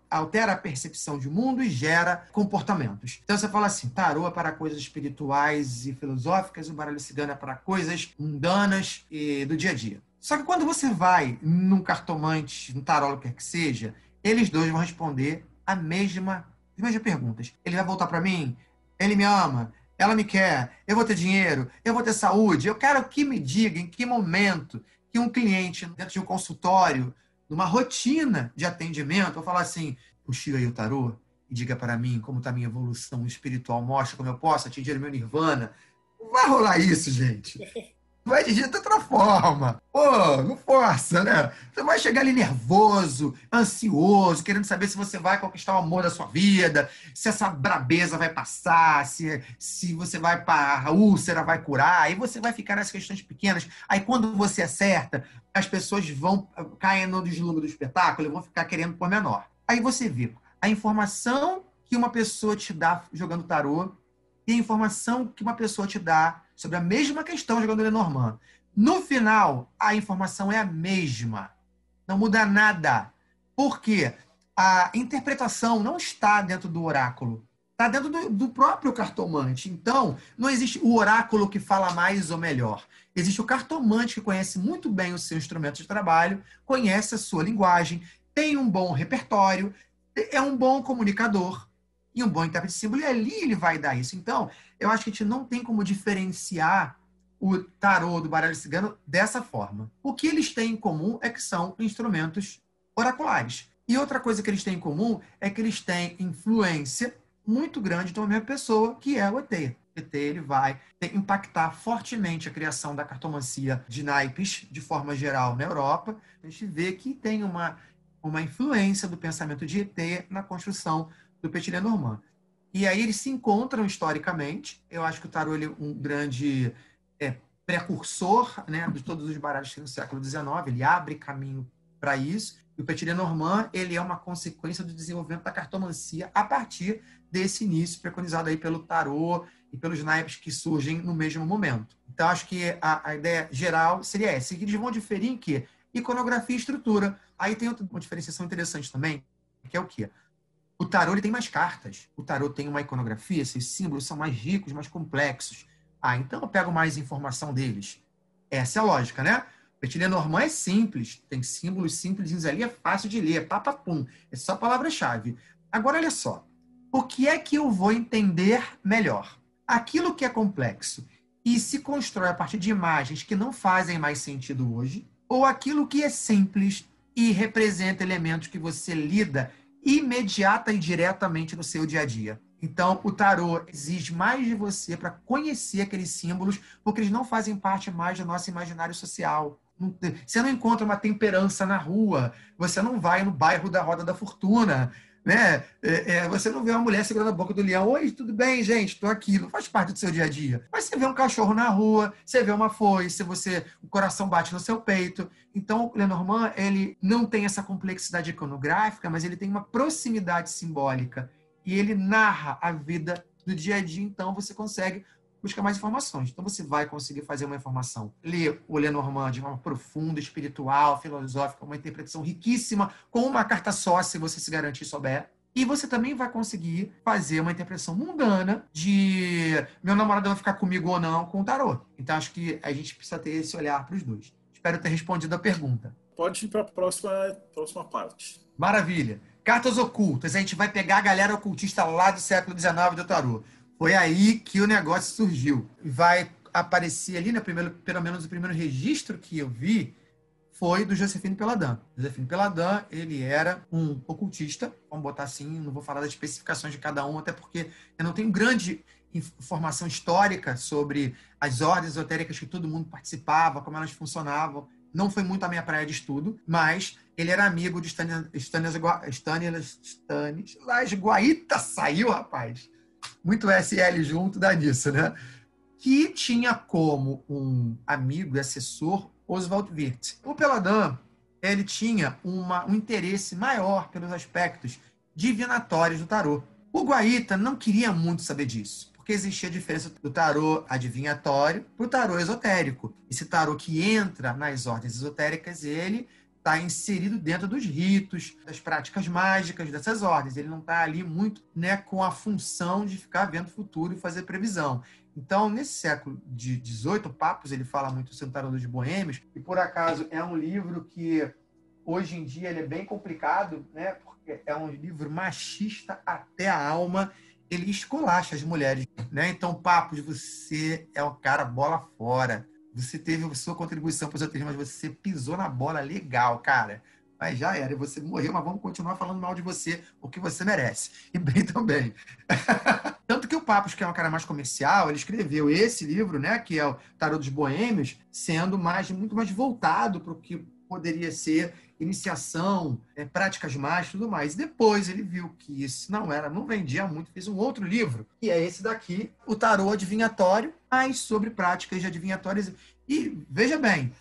altera a percepção de mundo e gera comportamentos. Então você fala assim, tarô é para coisas espirituais e filosóficas, o baralho cigano é para coisas mundanas e do dia a dia. Só que quando você vai num cartomante, num tarô, quer que seja, eles dois vão responder a mesma, as mesmas perguntas. Ele vai voltar para mim, ele me ama, ela me quer, eu vou ter dinheiro, eu vou ter saúde, eu quero que me diga em que momento que um cliente, dentro de um consultório, numa rotina de atendimento, eu falar assim: puxei aí o tarô, e diga para mim como está a minha evolução espiritual, mostra como eu posso atingir o meu nirvana. Não vai rolar isso, gente. Vai de outra forma. Pô, não força, né? Você vai chegar ali nervoso, ansioso, querendo saber se você vai conquistar o amor da sua vida, se essa brabeza vai passar, se, se você vai para a úlcera, vai curar. Aí você vai ficar nas questões pequenas. Aí quando você acerta, as pessoas vão cair no deslumbre do espetáculo e vão ficar querendo por menor. Aí você vê a informação que uma pessoa te dá jogando tarô e a informação que uma pessoa te dá sobre a mesma questão jogando Lenormand. No final, a informação é a mesma. Não muda nada. Por quê? A interpretação não está dentro do oráculo. Está dentro do, do, próprio cartomante. Então, não existe o oráculo que fala mais ou melhor. Existe o cartomante que conhece muito bem o seu instrumento de trabalho, conhece a sua linguagem, tem um bom repertório, é um bom comunicador e um bom intérprete de símbolo, e ali ele vai dar isso. Então, eu acho que a gente não tem como diferenciar o tarô do baralho cigano dessa forma. O que eles têm em comum é que são instrumentos oraculares. E outra coisa que eles têm em comum é que eles têm influência muito grande de uma mesma pessoa, que é o ET. O ET ele vai impactar fortemente a criação da cartomancia de naipes, de forma geral, na Europa. A gente vê que tem uma uma influência do pensamento de ET na construção do Petit Lenormand. E aí eles se encontram historicamente. Eu acho que o tarô é um grande é, precursor né, de todos os baralhos no século XIX. Ele abre caminho para isso. E o Petit Lenormand ele é uma consequência do desenvolvimento da cartomancia a partir desse início preconizado aí pelo tarô e pelos naipes que surgem no mesmo momento. Então, acho que a, a ideia geral seria essa. Eles vão diferir em quê? Iconografia e estrutura. Aí tem outra uma diferenciação interessante também, que é o quê? O tarô ele tem mais cartas. O tarô tem uma iconografia, esses símbolos são mais ricos, mais complexos. Ah, então eu pego mais informação deles. Essa é a lógica, né? Petit Lenormand é simples, tem símbolos simples ali, é fácil de ler, papapum, é só palavra-chave. Agora, olha só, o que é que eu vou entender melhor? Aquilo que é complexo e se constrói a partir de imagens que não fazem mais sentido hoje, ou aquilo que é simples e representa elementos que você lida imediata e diretamente no seu dia a dia. Então, o tarô exige mais de você para conhecer aqueles símbolos, porque eles não fazem parte mais do nosso imaginário social. Você não encontra uma temperança na rua, você não vai no bairro da Roda da Fortuna, né? É, é, você não vê uma mulher segurando a boca do leão, oi, tudo bem, gente, estou aqui, não faz parte do seu dia a dia. Mas você vê um cachorro na rua, você vê uma foice, você, o coração bate no seu peito. Então, o Lenormand, ele não tem essa complexidade iconográfica, mas ele tem uma proximidade simbólica. E ele narra a vida do dia a dia, então você consegue buscar mais informações. Então você vai conseguir fazer uma informação, ler o Lenormand de forma profunda, espiritual, filosófica, uma interpretação riquíssima, com uma carta só, se você se garantir souber. E você também vai conseguir fazer uma interpretação mundana de meu namorado vai ficar comigo ou não com o tarô. Então acho que a gente precisa ter esse olhar para os dois. Espero ter respondido a pergunta. Pode ir para a próxima, próxima parte. Maravilha. Cartas ocultas. A gente vai pegar a galera ocultista lá do século XIX do tarô. Foi aí que o negócio surgiu. Vai aparecer ali, né, primeiro, pelo menos o primeiro registro que eu vi foi do Josefino Peladan. Josefino Peladan, ele era um ocultista, vamos botar assim, não vou falar das especificações de cada um, até porque eu não tenho grande informação histórica sobre as ordens esotéricas que todo mundo participava, como elas funcionavam. Não foi muito a minha praia de estudo, mas ele era amigo de Stanislas Guaita, saiu, rapaz muito SL junto dá nisso, né? Que tinha como um amigo e assessor Oswald Wirth. O Peladan, ele tinha uma, um interesse maior pelos aspectos divinatórios do tarô. O Guaita não queria muito saber disso, porque existia a diferença do tarô adivinhatório para o tarô esotérico. Esse tarô que entra nas ordens esotéricas, ele está inserido dentro dos ritos, das práticas mágicas dessas ordens. Ele não está ali muito né, com a função de ficar vendo o futuro e fazer previsão. Então, nesse século de 18, Papos ele fala muito sobre o Tarô dos Boêmios, e por acaso é um livro que hoje em dia ele é bem complicado, né? Porque é um livro machista até a alma. Ele esculacha as mulheres, né? Então, Papos, você é um cara bola fora você teve sua contribuição para os outros, mas você pisou na bola legal, cara. Mas já era, você morreu, mas vamos continuar falando mal de você, o que você merece. E bem também. Tanto que o Papos, que é um cara mais comercial, ele escreveu esse livro, né, que é o Tarot dos Boêmios, sendo mais muito mais voltado para o que poderia ser iniciação, é, práticas mágicas tudo mais. Depois ele viu que isso não era, não vendia muito, fez um outro livro, e é esse daqui, o Tarot Adivinhatório, mais sobre práticas de adivinhatórias. E veja bem,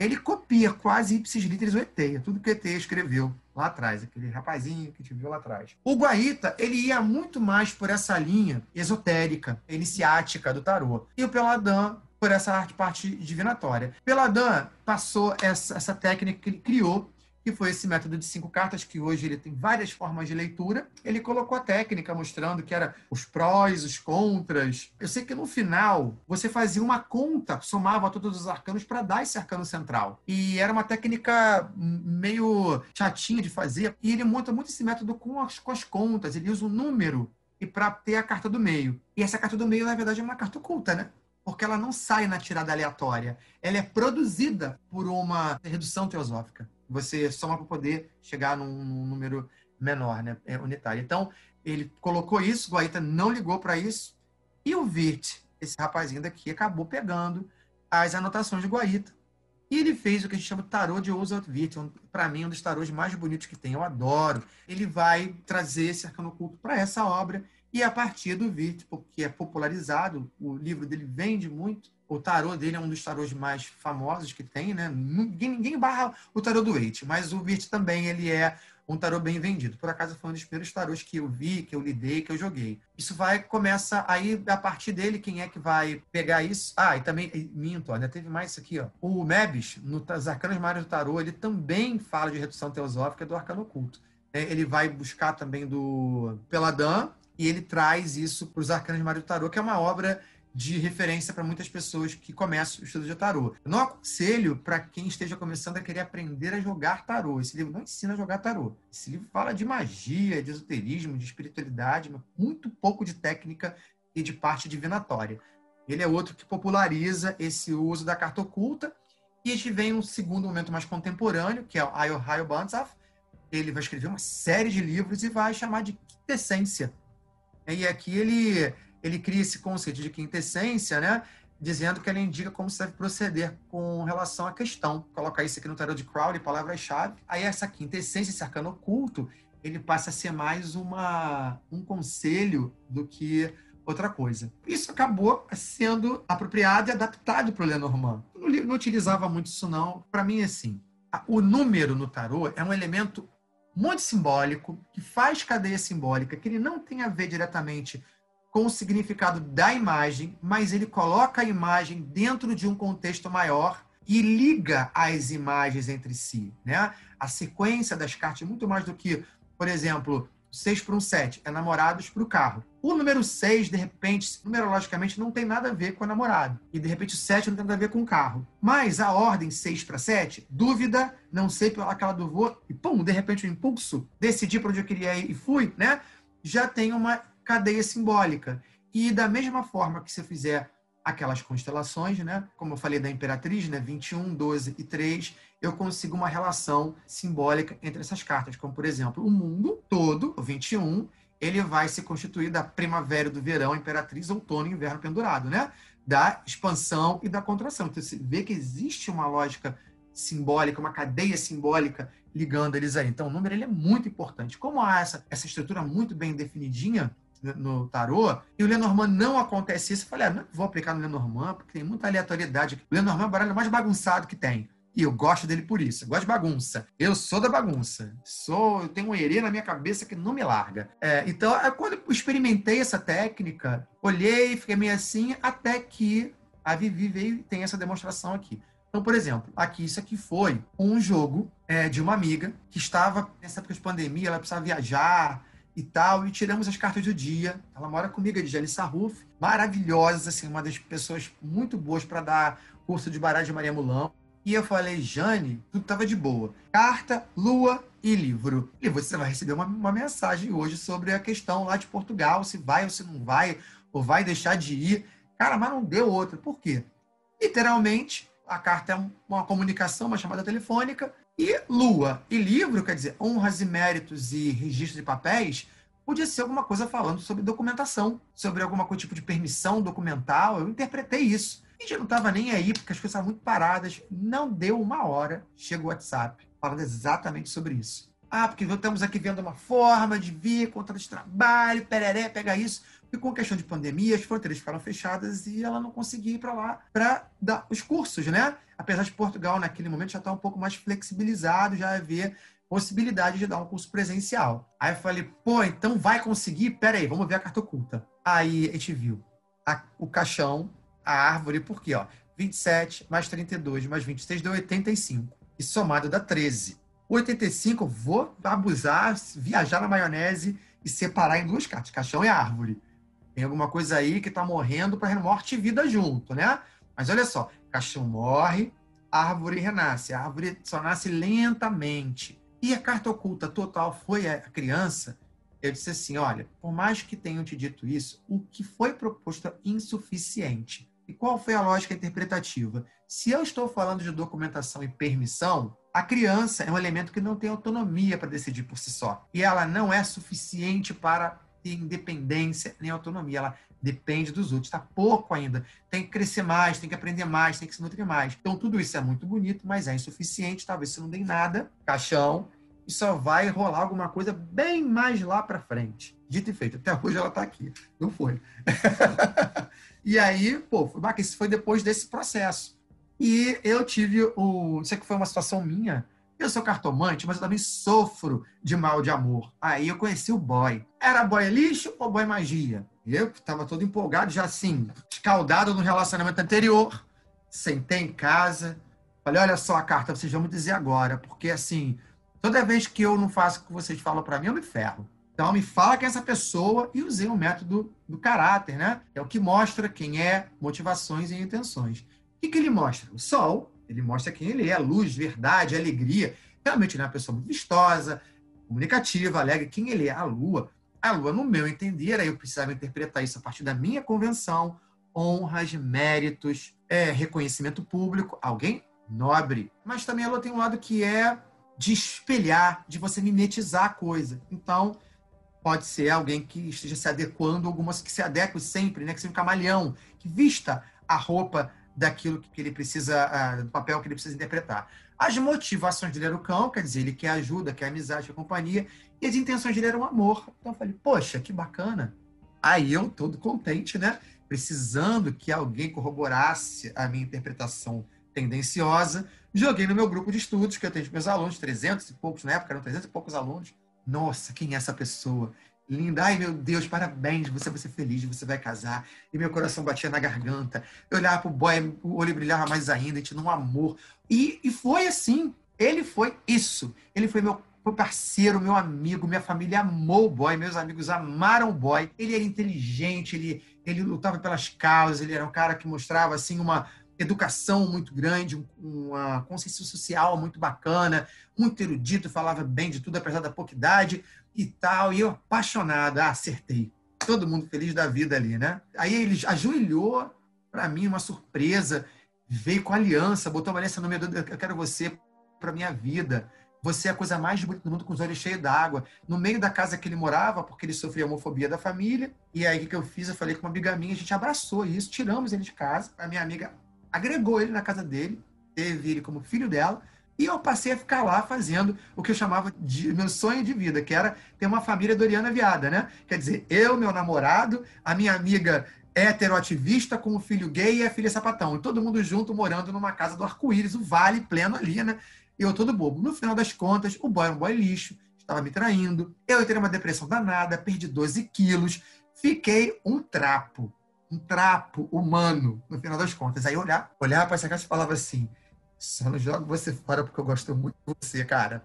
ele copia quase ipsis literis o ET, tudo que o ET escreveu lá atrás, aquele rapazinho que te viu lá atrás. O Guaíta, ele ia muito mais por essa linha esotérica, iniciática do tarô. E o Peladan por essa parte divinatória. Peladan passou essa, essa técnica que ele criou que foi esse método de cinco cartas, que hoje ele tem várias formas de leitura. Ele colocou a técnica mostrando que era os prós, os contras. Eu sei que no final você fazia uma conta, somava todos os arcanos para dar esse arcano central. E era uma técnica meio chatinha de fazer. E ele monta muito esse método com as, com as contas. Ele usa o um número e para ter a carta do meio. E essa carta do meio, na verdade, é uma carta oculta, né? Porque ela não sai na tirada aleatória. Ela é produzida por uma redução teosófica você soma para poder chegar num, num, número menor, né, é, unitário. Então, ele colocou isso, Guaita não ligou para isso, e o Virt, esse rapazinho daqui, acabou pegando as anotações de Guaita. E ele fez o que a gente chama de tarô de Oswald Virt, para mim um dos tarôs mais bonitos que tem, eu adoro. Ele vai trazer esse arcano oculto para essa obra, e a partir do Virt, porque é popularizado, o livro dele vende muito, o tarô dele é um dos tarôs mais famosos que tem, né? Ninguém, ninguém barra o tarô do Waite, mas o Virt também ele é um tarô bem vendido. Por acaso foi um dos primeiros tarôs que eu vi, que eu lidei, que eu joguei. Isso vai, começa aí, a partir dele, quem é que vai pegar isso? Ah, e também, minto, ainda teve mais isso aqui, ó. O Mebis, nos Arcanos Maiores do Tarô, ele também fala de redução teosófica do arcano oculto. É, ele vai buscar também do Peladan, e ele traz isso para os Arcanos Maiores do Tarô, que é uma obra de referência para muitas pessoas que começam o estudo de tarô. Eu não aconselho para quem esteja começando a querer aprender a jogar tarô. Esse livro não ensina a jogar tarô. Esse livro fala de magia, de esoterismo, de espiritualidade, mas muito pouco de técnica e de parte divinatória. Ele é outro que populariza esse uso da carta oculta. E a gente vem um segundo momento mais contemporâneo, que é o Ayo Banzaf. Ele vai escrever uma série de livros e vai chamar de quintessência. E aqui ele ele cria esse conceito de quintessência, né? Dizendo que ele indica como se deve proceder com relação à questão. Colocar isso aqui no tarot de Crowley, palavra-chave. Aí essa quintessência, esse arcano oculto, ele passa a ser mais uma, um conselho do que outra coisa. Isso acabou sendo apropriado e adaptado para o Lenormand. Não, não utilizava muito isso, não. Para mim, assim, o número no tarô é um elemento muito simbólico, que faz cadeia simbólica, que ele não tem a ver diretamente com o significado da imagem, mas ele coloca a imagem dentro de um contexto maior e liga as imagens entre si. Né? A sequência das cartas, é muito mais do que, por exemplo, 6 para um 7, é namorados para o carro. O número 6, de repente, numerologicamente, não tem nada a ver com a namorado. E, de repente, o 7 não tem nada a ver com o carro. Mas a ordem 6 para 7, dúvida, não sei pela aquela do voo, e pum, de repente o impulso, decidi para onde eu queria ir e fui, né? Já tem uma cadeia simbólica. E da mesma forma que você fizer aquelas constelações, né? Como eu falei da Imperatriz, né? 21, 12 e 3, eu consigo uma relação simbólica entre essas cartas, como por exemplo, o mundo todo, o 21, ele vai se constituir da primavera, do verão, imperatriz, outono e inverno pendurado, né? Da expansão e da contração. Então você vê que existe uma lógica simbólica, uma cadeia simbólica ligando eles aí. Então o número ele é muito importante. Como há essa, essa estrutura muito bem definidinha, no tarô, e o Lenormand não acontece isso. Eu falei, ah, não vou aplicar no Lenormand, porque tem muita aleatoriedade. O Lenormand é o baralho mais bagunçado que tem. E eu gosto dele por isso. Eu gosto de bagunça. Eu sou da bagunça. Sou, eu tenho um herê na minha cabeça que não me larga. É, então, é, quando eu experimentei essa técnica, olhei, fiquei meio assim, até que a Vivi veio e tem essa demonstração aqui. Então, por exemplo, aqui isso aqui foi um jogo é, de uma amiga que estava nessa época de pandemia, ela precisava viajar, e tal, e tiramos as cartas do dia. Ela mora comigo, a Jane Sarruf, maravilhosa, assim, uma das pessoas muito boas para dar curso de baralho de Maria Mulão. E eu falei, Jane, tudo estava de boa. Carta, lua e livro. E você vai receber uma, uma mensagem hoje sobre a questão lá de Portugal, se vai ou se não vai, ou vai deixar de ir. Cara, mas não deu outra. Por quê? Literalmente, a carta é uma comunicação, uma chamada telefônica, E lua e livro, quer dizer, honras e méritos e registro de papéis, podia ser alguma coisa falando sobre documentação, sobre coisa tipo de permissão documental. Eu interpretei isso. A gente não estava nem aí, porque as coisas estavam muito paradas. Não deu uma hora, chega o WhatsApp falando exatamente sobre isso. Ah, porque estamos aqui vendo uma forma de vir, contrato de trabalho, pereré, pega isso. E com a questão de pandemia, as fronteiras ficaram fechadas e ela não conseguia ir para lá para dar os cursos, né? Apesar de Portugal, naquele momento, já estar tá um pouco mais flexibilizado, já haver possibilidade de dar um curso presencial. Aí eu falei, pô, então vai conseguir? Pera aí, vamos ver a carta oculta. Aí a gente viu a, o caixão, a árvore, por quê? Ó, 27 mais 32 mais 26 deu 85. E somado dá 13. O 85, vou abusar, viajar na maionese e separar em duas cartas, caixão e árvore. Tem alguma coisa aí que está morrendo para morte e vida junto, né? Mas olha só, caixão morre, árvore renasce. A árvore só nasce lentamente. E a carta oculta total foi a criança. Eu disse assim: olha, por mais que tenham te dito isso, o que foi proposto é insuficiente. E qual foi a lógica interpretativa? Se eu estou falando de documentação e permissão, a criança é um elemento que não tem autonomia para decidir por si só. E ela não é suficiente para ter independência nem autonomia. Ela depende dos outros. Está pouco ainda. Tem que crescer mais, tem que aprender mais, tem que se nutrir mais. Então, tudo isso é muito bonito, mas é insuficiente. Talvez se não dê nada, caixão, e só vai rolar alguma coisa bem mais lá para frente. Dito e feito. Até hoje ela está aqui. Não foi. e aí, pô. Isso foi depois desse processo. E eu tive o. Isso aqui foi uma situação minha. Eu sou cartomante, mas eu também sofro de mal de amor. Aí eu conheci o boy. Era boy lixo ou boy magia? Eu estava todo empolgado, já assim, escaldado no relacionamento anterior. Sentei em casa. Falei, olha só a carta, vocês vão me dizer agora. Porque assim, Toda vez que eu não faço o que vocês falam para mim, eu me ferro. Então, me fala quem é essa pessoa e usei o método do caráter, né? É o que mostra quem é, motivações e intenções. O que, que ele mostra? O sol, ele mostra quem ele é, luz, verdade, alegria. Realmente ele é uma pessoa muito vistosa, comunicativa, alegre. Quem ele é? A lua. A lua, no meu entender, aí eu precisava interpretar isso a partir da minha convenção, honras, méritos, é, reconhecimento público, alguém nobre. Mas também a lua tem um lado que é de espelhar, de você mimetizar a coisa. Então, pode ser alguém que esteja se adequando, algumas que se adequem sempre, né? que seja um camaleão, que vista a roupa daquilo que ele precisa, do papel que ele precisa interpretar. As motivações dele eram o cão, quer dizer, ele quer ajuda, quer amizade, quer companhia, e as intenções dele eram o amor. Então eu falei, poxa, que bacana. Aí eu, todo contente, né? Precisando que alguém corroborasse a minha interpretação tendenciosa, Joguei no meu grupo de estudos, que eu tenho meus alunos, 300 e poucos, na época eram 300 e poucos alunos. Nossa, quem é essa pessoa? Linda, ai meu Deus, parabéns, você vai ser feliz, você vai casar. E meu coração batia na garganta. Eu olhava pro boy, o olho brilhava mais ainda, a gente num amor. E, e foi assim, ele foi isso. Ele foi meu foi parceiro, meu amigo, minha família amou o boy, meus amigos amaram o boy. Ele era inteligente, ele, ele lutava pelas causas, ele era um cara que mostrava assim uma, educação muito grande, uma consciência social muito bacana, muito erudito, falava bem de tudo, apesar da pouca idade e tal. E eu apaixonado, ah, acertei. Todo mundo feliz da vida ali, né? Aí ele ajoelhou para mim, uma surpresa, veio com aliança, botou uma aliança no meu dedo, eu quero você para minha vida. Você é a coisa mais bonita do mundo, com os olhos cheios d'água. No meio da casa que ele morava, porque ele sofria homofobia da família. E aí, o que eu fiz? Eu falei com uma amiga minha, a gente abraçou isso, tiramos ele de casa. A minha amiga agregou ele na casa dele, teve ele como filho dela, e eu passei a ficar lá fazendo o que eu chamava de meu sonho de vida, que era ter uma família Doriana Viada, né? Quer dizer, eu, meu namorado, a minha amiga heteroativista com o filho gay e a filha sapatão. E todo mundo junto morando numa casa do arco-íris, o vale pleno ali, né? Eu todo bobo. No final das contas, o boy era um boy lixo, estava me traindo. Eu entrei numa depressão danada, perdi 12 quilos, fiquei um trapo um trapo humano, no final das contas. Aí olhar, olhar para essa casa e falava assim: só não jogo você fora porque eu gosto muito de você, cara.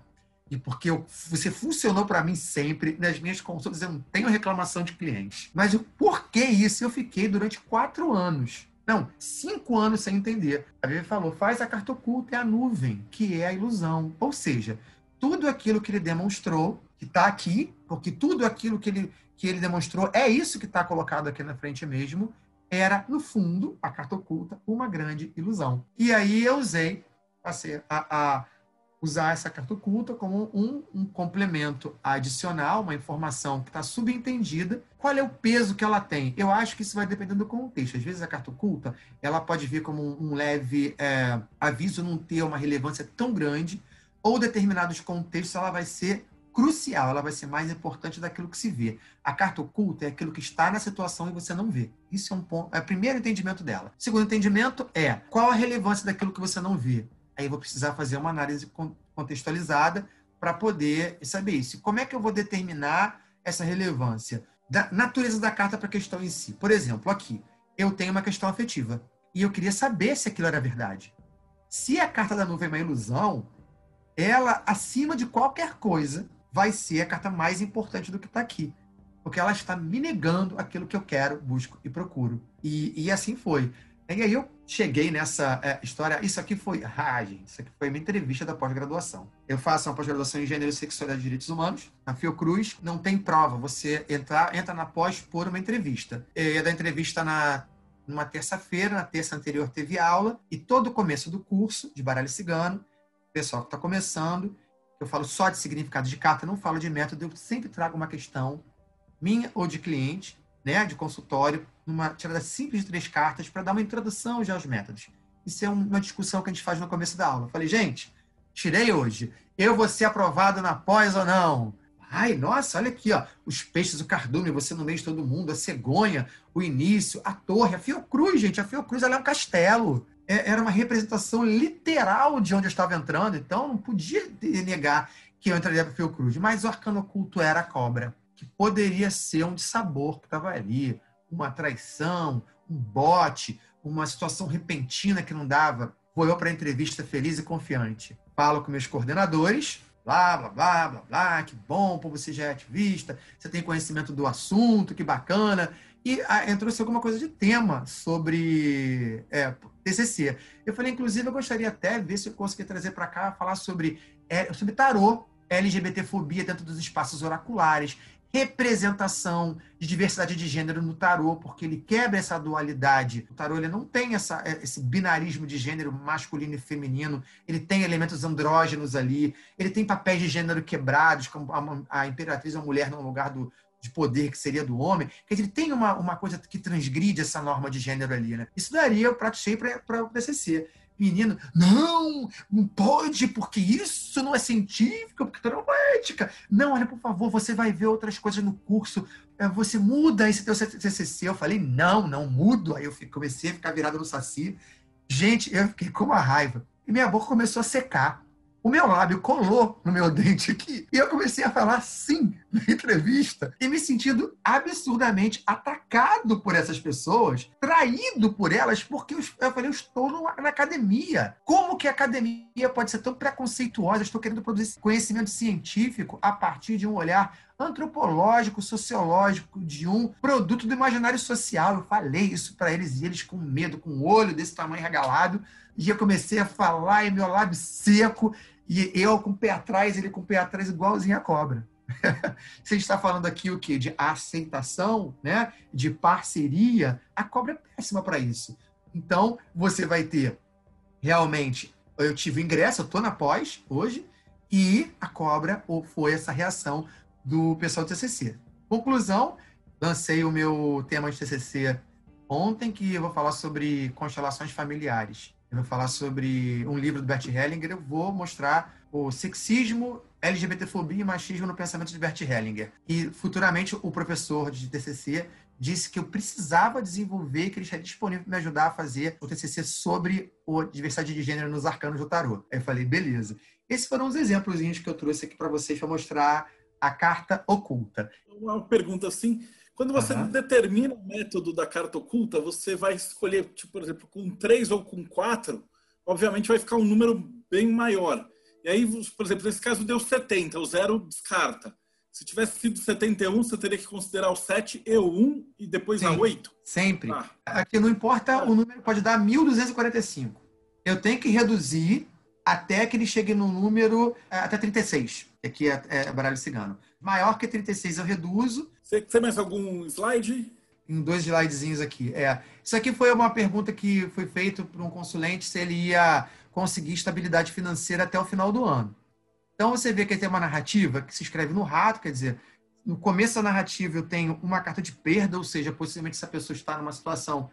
E porque eu, você funcionou para mim sempre. Nas minhas consultas eu não tenho reclamação de clientes. Mas o porquê isso? Eu fiquei durante quatro anos. Não, cinco anos sem entender. A Vivi falou: faz a carta oculta, é a nuvem, que é a ilusão. Ou seja, tudo aquilo que ele demonstrou, que está aqui, porque tudo aquilo que ele que ele demonstrou, é isso que está colocado aqui na frente mesmo, era, no fundo, a carta oculta, uma grande ilusão. E aí eu usei a, a, usar essa carta oculta como um, um complemento adicional, uma informação que está subentendida. Qual é o peso que ela tem? Eu acho que isso vai depender do contexto. Às vezes a carta oculta ela pode vir como um, um leve é, aviso, não ter uma relevância tão grande, ou determinados contextos ela vai ser crucial, ela vai ser mais importante daquilo que se vê. A carta oculta é aquilo que está na situação e você não vê. Isso é um ponto, é o primeiro entendimento dela. O segundo entendimento é qual a relevância daquilo que você não vê aí eu vou precisar fazer uma análise contextualizada para poder saber isso. Como é que eu vou determinar essa relevância? Da natureza da carta para a questão em si. Por exemplo, aqui, eu tenho uma questão afetiva e eu queria saber se aquilo era verdade. Se a carta da nuvem é uma ilusão, ela, acima de qualquer coisa, vai ser a carta mais importante do que está aqui. Porque ela está me negando aquilo que eu quero, busco e procuro. E, e assim foi. E aí eu cheguei nessa é, história. Isso aqui foi. Ah, gente, isso aqui foi uma entrevista da pós-graduação. Eu faço uma pós-graduação em Gênero e Sexualidade e Direitos Humanos, na Fiocruz. Não tem prova. Você entra, entra na pós por uma entrevista. Ia dar entrevista na, numa terça-feira, na terça anterior teve aula, e todo o começo do curso de baralho cigano, pessoal que está começando, eu falo só de significado de carta, não falo de método, eu sempre trago uma questão minha ou de cliente, né, de consultório, numa tirada simples de três cartas para dar uma introdução já aos métodos. Isso é uma discussão que a gente faz no começo da aula. Eu falei, gente, tirei hoje. Eu vou ser aprovado na pós ou não? Ai, nossa, olha aqui, ó. Os peixes, o cardume, você no meio de todo mundo, a cegonha, o início, a torre, a Fiocruz, gente. A Fiocruz ela é um castelo. É, era uma representação literal de onde eu estava entrando, então não podia negar que eu entraria para Fiocruz. Mas o arcano oculto era a cobra, que poderia ser um de sabor que estava ali uma traição, um bote, uma situação repentina que não dava. Vou eu para a entrevista feliz e confiante. Falo com meus coordenadores, blá, blá, blá, blá, blá, que bom, pô, você já é ativista, você tem conhecimento do assunto, que bacana. E ah, entrou-se alguma coisa de tema sobre é, TCC. Eu falei, inclusive, eu gostaria até ver se eu conseguir trazer para cá, falar sobre, é, sobre tarô, LGBTfobia dentro dos espaços oraculares, representação de diversidade de gênero no tarô, porque ele quebra essa dualidade. O tarô ele não tem essa, esse binarismo de gênero masculino e feminino, ele tem elementos andrógenos ali, ele tem papéis de gênero quebrados, como a, a imperatriz é mulher no lugar do, de poder que seria do homem. Dizer, ele tem uma, uma coisa que transgride essa norma de gênero ali. Né? Isso daria o prato cheio para o PCC menino, não, não pode, porque isso não é científico, porque não é ética. Não, olha, por favor, você vai ver outras coisas no curso, é, você muda esse teu TCC. Eu falei, não, não mudo. Aí eu comecei a ficar virado no saci. Gente, eu fiquei com uma raiva. E minha boca começou a secar o meu lábio colou no meu dente aqui e eu comecei a falar sim na entrevista e me sentindo absurdamente atacado por essas pessoas, traído por elas, porque eu, falei, eu estou na academia. Como que a academia pode ser tão preconceituosa? Eu estou querendo produzir conhecimento científico a partir de um olhar antropológico, sociológico, de um produto do imaginário social. Eu falei isso para eles e eles com medo, com o olho desse tamanho regalado. E eu comecei a falar e meu lábio seco. E eu com o pé atrás, ele com o pé atrás, igualzinho a cobra. Gente está falando aqui o quê? De aceitação, né? de parceria, a cobra é péssima para isso. Então, você vai ter realmente. Eu tive ingresso, eu estou na pós hoje, e a cobra foi essa reação do pessoal do TCC. Conclusão, lancei o meu tema de TCC ontem, que eu vou falar sobre constelações familiares eu vou falar sobre um livro do Bert Hellinger, eu vou mostrar o sexismo, LGBTfobia e machismo no pensamento de Bert Hellinger. E futuramente o professor de TCC disse que eu precisava desenvolver, que ele estaria disponível para me ajudar a fazer o TCC sobre a diversidade de gênero nos arcanos do tarô. Aí eu falei, beleza. Esses foram os exemplos que eu trouxe aqui para vocês para mostrar a carta oculta. Uma pergunta assim, quando você uhum. determina o método da carta oculta, você vai escolher, tipo, por exemplo, com três ou com quatro, obviamente vai ficar um número bem maior. E aí, por exemplo, nesse caso deu 70, o zero descarta. Se tivesse sido 71, você teria que considerar o 7 e o 1 e depois Sim, a 8? Sempre. Ah. Aqui não importa, o número pode dar 1245. Eu tenho que reduzir até que ele chegue no número é, até 36, que aqui é, é baralho cigano. Maior que 36 eu reduzo. Você mais algum slide? em dois slidezinhos aqui. É, isso aqui foi uma pergunta que foi feita para um consulente se ele ia conseguir estabilidade financeira até o final do ano. Então você vê que tem uma narrativa que se escreve no rato, quer dizer, no começo da narrativa eu tenho uma carta de perda, ou seja, possivelmente essa pessoa está numa situação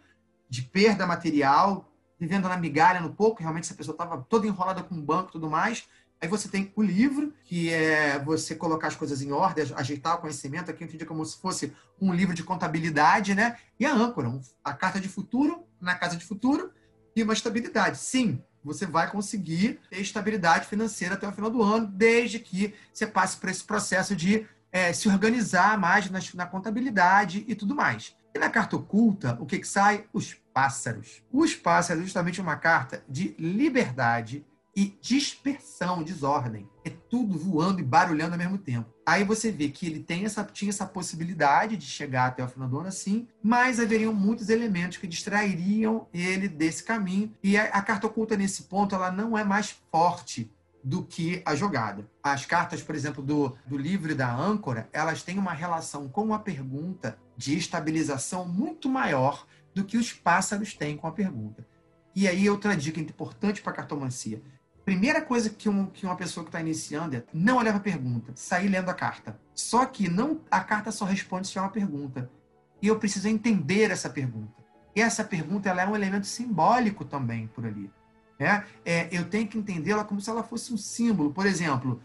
de perda material, vivendo na migalha, no pouco, realmente essa pessoa estava toda enrolada com o banco e tudo mais. Aí você tem o livro, que é você colocar as coisas em ordem, ajeitar o conhecimento, aqui eu entendi como se fosse um livro de contabilidade, né? E a âncora, a carta de futuro, na casa de futuro, e uma estabilidade. Sim, você vai conseguir ter estabilidade financeira até o final do ano, desde que você passe por esse processo de é, se organizar mais na, na, contabilidade e tudo mais. E na carta oculta, o que, que sai? Os pássaros. Os pássaros é justamente uma carta de liberdade e dispersão, desordem. É tudo voando e barulhando ao mesmo tempo. Aí você vê que ele tem essa, tinha essa possibilidade de chegar até o final do ano assim, mas haveriam muitos elementos que distrairiam ele desse caminho. E a, a carta oculta, nesse ponto, ela não é mais forte do que a jogada. As cartas, por exemplo, do, do livro da âncora, elas têm uma relação com a pergunta de estabilização muito maior do que os pássaros têm com a pergunta. E aí, outra dica importante para a cartomancia. Primeira coisa que, um, que uma pessoa que está iniciando é não olhar a pergunta, sair lendo a carta. Só que não a carta só responde se é uma pergunta. E eu preciso entender essa pergunta. E essa pergunta ela é um elemento simbólico também por ali. Né? É, eu tenho que entendê-la como se ela fosse um símbolo. Por exemplo,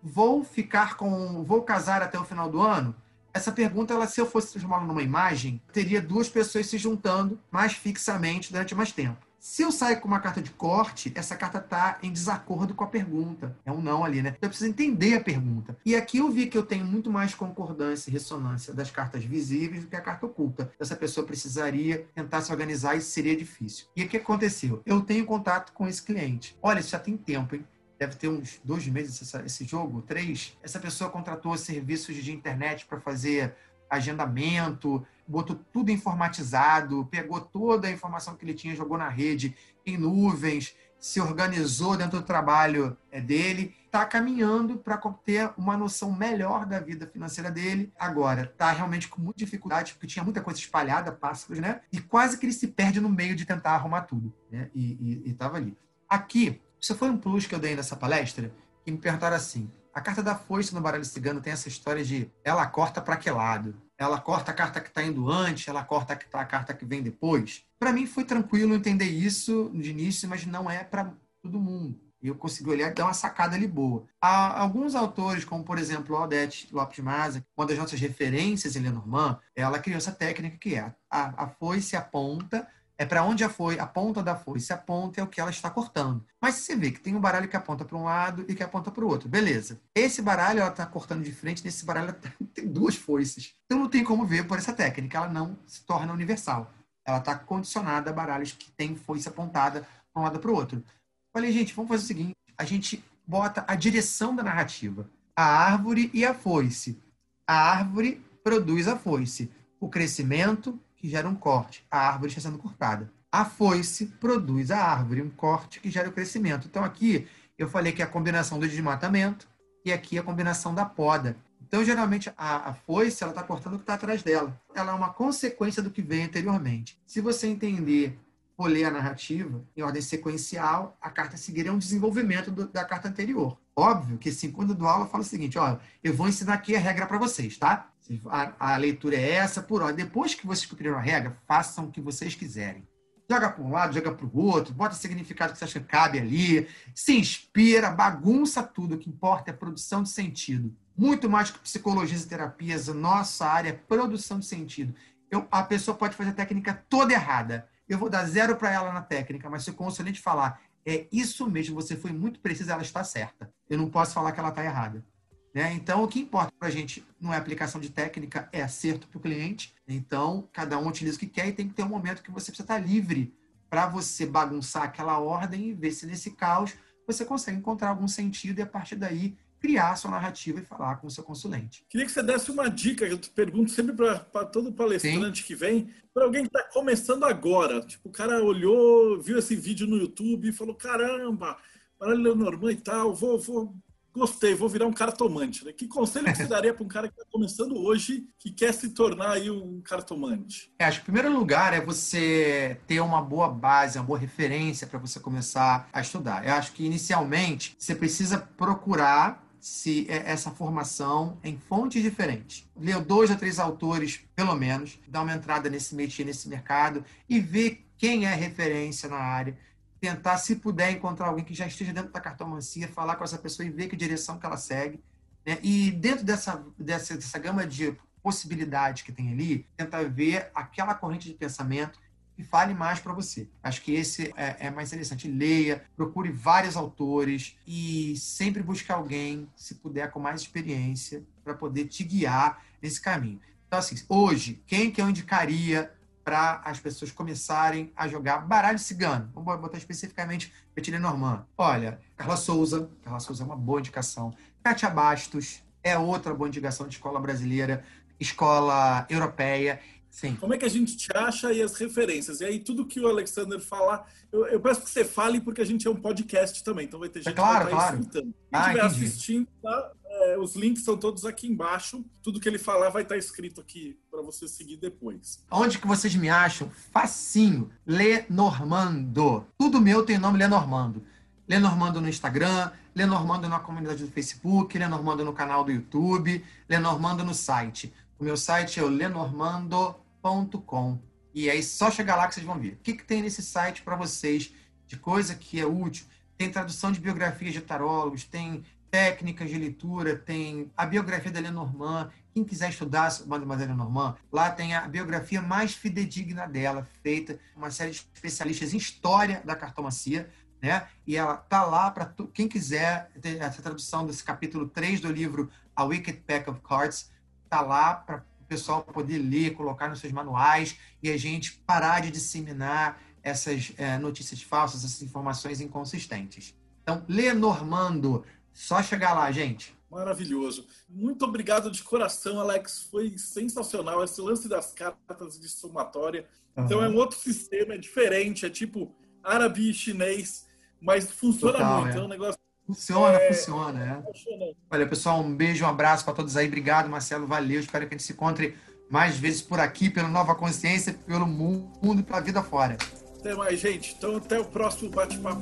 vou ficar com. vou casar até o final do ano? Essa pergunta, ela, se eu fosse transformá-la numa imagem, teria duas pessoas se juntando mais fixamente durante mais tempo. Se eu sair com uma carta de corte, essa carta está em desacordo com a pergunta. É um não ali, né? Então eu preciso entender a pergunta. E aqui eu vi que eu tenho muito mais concordância e ressonância das cartas visíveis do que a carta oculta. Essa pessoa precisaria tentar se organizar e seria difícil. E o que aconteceu? Eu tenho contato com esse cliente. Olha, isso já tem tempo, hein? deve ter uns dois meses esse, esse jogo, três. Essa pessoa contratou serviços de internet para fazer agendamento, botou tudo informatizado, pegou toda a informação que ele tinha, jogou na rede, em nuvens, se organizou dentro do trabalho é, dele, está caminhando para ter uma noção melhor da vida financeira dele. Agora, está realmente com muita dificuldade, porque tinha muita coisa espalhada, pássaros, né? E quase que ele se perde no meio de tentar arrumar tudo, né? E estava ali. Aqui, isso foi um plus que eu dei nessa palestra, que me perguntaram assim, a carta da foice no baralho cigano tem essa história de ela corta para que lado? Ela corta a carta que está indo antes, ela corta a carta que vem depois. Para mim foi tranquilo entender isso de início, mas não é para todo mundo. Eu consegui olhar e dar uma sacada ali boa. Há alguns autores, como por exemplo Odete Lopes Maza, uma das nossas referências em Lenormand, ela criou essa técnica que é a, a foice aponta é para onde a foi, a ponta da foice aponta é o que ela está cortando. Mas você vê que tem um baralho que aponta para um lado e que aponta para o outro. Beleza. Esse baralho ela está cortando de frente, nesse baralho tem duas foices. Então não tem como ver por essa técnica, ela não se torna universal. Ela está condicionada a baralhos que têm foice apontada para um lado para o outro. Falei, gente, vamos fazer o seguinte: a gente bota a direção da narrativa, a árvore e a foice. A árvore produz a foice. O crescimento que gera um corte. A árvore está sendo cortada. A foice produz a árvore, um corte que gera o crescimento. Então, aqui eu falei que é a combinação do desmatamento e aqui a combinação da poda. Então, geralmente, a, a foice está cortando o que está atrás dela. Ela é uma consequência do que vem anteriormente. Se você entender ou ler a narrativa em ordem sequencial, a carta seguiria um desenvolvimento do, da carta anterior. Óbvio que, assim, quando eu dou aula, eu falo o seguinte: olha, eu vou ensinar aqui a regra para vocês, tá? A, a, leitura é essa, por ordem. Depois que vocês cumpriram a regra, façam o que vocês quiserem. Joga para um lado, joga para o outro, bota significado que você acha que cabe ali, se inspira, bagunça tudo. O que importa é produção de sentido. Muito mais que psicologias e terapias, a nossa área é produção de sentido. Eu, a pessoa pode fazer a técnica toda errada. Eu vou dar zero para ela na técnica, mas se o consulente falar, é isso mesmo, você foi muito precisa, ela está certa. Eu não posso falar que ela está errada. Né? Então, o que importa para a gente não é aplicação de técnica, é acerto para o cliente. Então, cada um utiliza o que quer e tem que ter um momento que você precisa estar livre para você bagunçar aquela ordem e ver se nesse caos você consegue encontrar algum sentido e a partir daí criar sua narrativa e falar com o seu consulente. Queria que você desse uma dica, eu te pergunto sempre para todo palestrante Sim. que vem, para alguém que está começando agora. Tipo, o cara olhou, viu esse vídeo no YouTube e falou: caramba, para Lenormand e tal, vou, vou gostei, vou virar um cartomante. Né? Que conselho que você daria para um cara que está começando hoje, que quer se tornar aí um cartomante? É, acho que o primeiro lugar é você ter uma boa base, uma boa referência para você começar a estudar. Eu acho que inicialmente você precisa procurar se é essa formação em fontes diferentes. Ler dois ou três autores, pelo menos, dar uma entrada nesse métier, nesse mercado e ver quem é referência na área tentar, se puder, encontrar alguém que já esteja dentro da cartomancia, falar com essa pessoa e ver que direção que ela segue. Né? E dentro dessa, dessa, dessa gama de possibilidades que tem ali, tentar ver aquela corrente de pensamento que fale mais para você. Acho que esse é, é, mais interessante. Leia, procure vários autores e sempre busque alguém, se puder, com mais experiência, para poder te guiar nesse caminho. Então, assim, hoje, quem que eu indicaria para as pessoas começarem a jogar baralho cigano. Vamos botar especificamente Petit Normand. Olha, Carla Souza, Carla Souza é uma boa indicação. Kátia Bastos é outra boa indicação de escola brasileira, escola europeia. Sim. Como é que a gente te acha e as referências? E aí, tudo que o Alexander falar, eu, eu peço que você fale, porque a gente é um podcast também, então vai ter é gente é claro, que vai estar claro. escutando. Quem ah, estiver assistindo, tá? É, os links estão todos aqui embaixo. Tudo que ele falar vai estar escrito aqui para você seguir depois. Onde que vocês me acham? Facinho. Lenormando. Tudo meu tem nome Lenormando. Lenormando no Instagram, Lenormando na comunidade do Facebook, Lenormando no canal do YouTube, Lenormando no site. O meu site é o lenormando.com. E aí só chegar lá que vocês vão ver. O que, que tem nesse site para vocês de coisa que é útil? Tem tradução de biografias de tarólogos, tem técnicas de leitura, tem a biografia da Lenormand. Quem quiser estudar sobre Mademoiselle Lenormand, lá tem a biografia mais fidedigna dela, feita uma série de especialistas em história da cartomancia, né? E ela tá lá para quem quiser ter essa tradução desse capítulo 3 do livro A Wicked Pack of Cards, tá lá para o pessoal poder ler, colocar nos seus manuais e a gente parar de disseminar essas é, notícias falsas, essas informações inconsistentes. Então, Lenormando, só chegar lá, gente. Maravilhoso. Muito obrigado de coração, Alex. Foi sensacional esse lance das cartas de somatória. Uhum. Então é um outro sistema, é diferente, é tipo árabe e chinês, mas funciona Total, muito. É. é um negócio Funciona, é... funciona, é. Olha, pessoal, um beijo, um abraço para todos aí. Obrigado, Marcelo. Valeu. Espero que a gente se encontre mais vezes por aqui, pela Nova Consciência, pelo mundo e pela vida fora. Até mais, gente. Então, até o próximo bate-papo.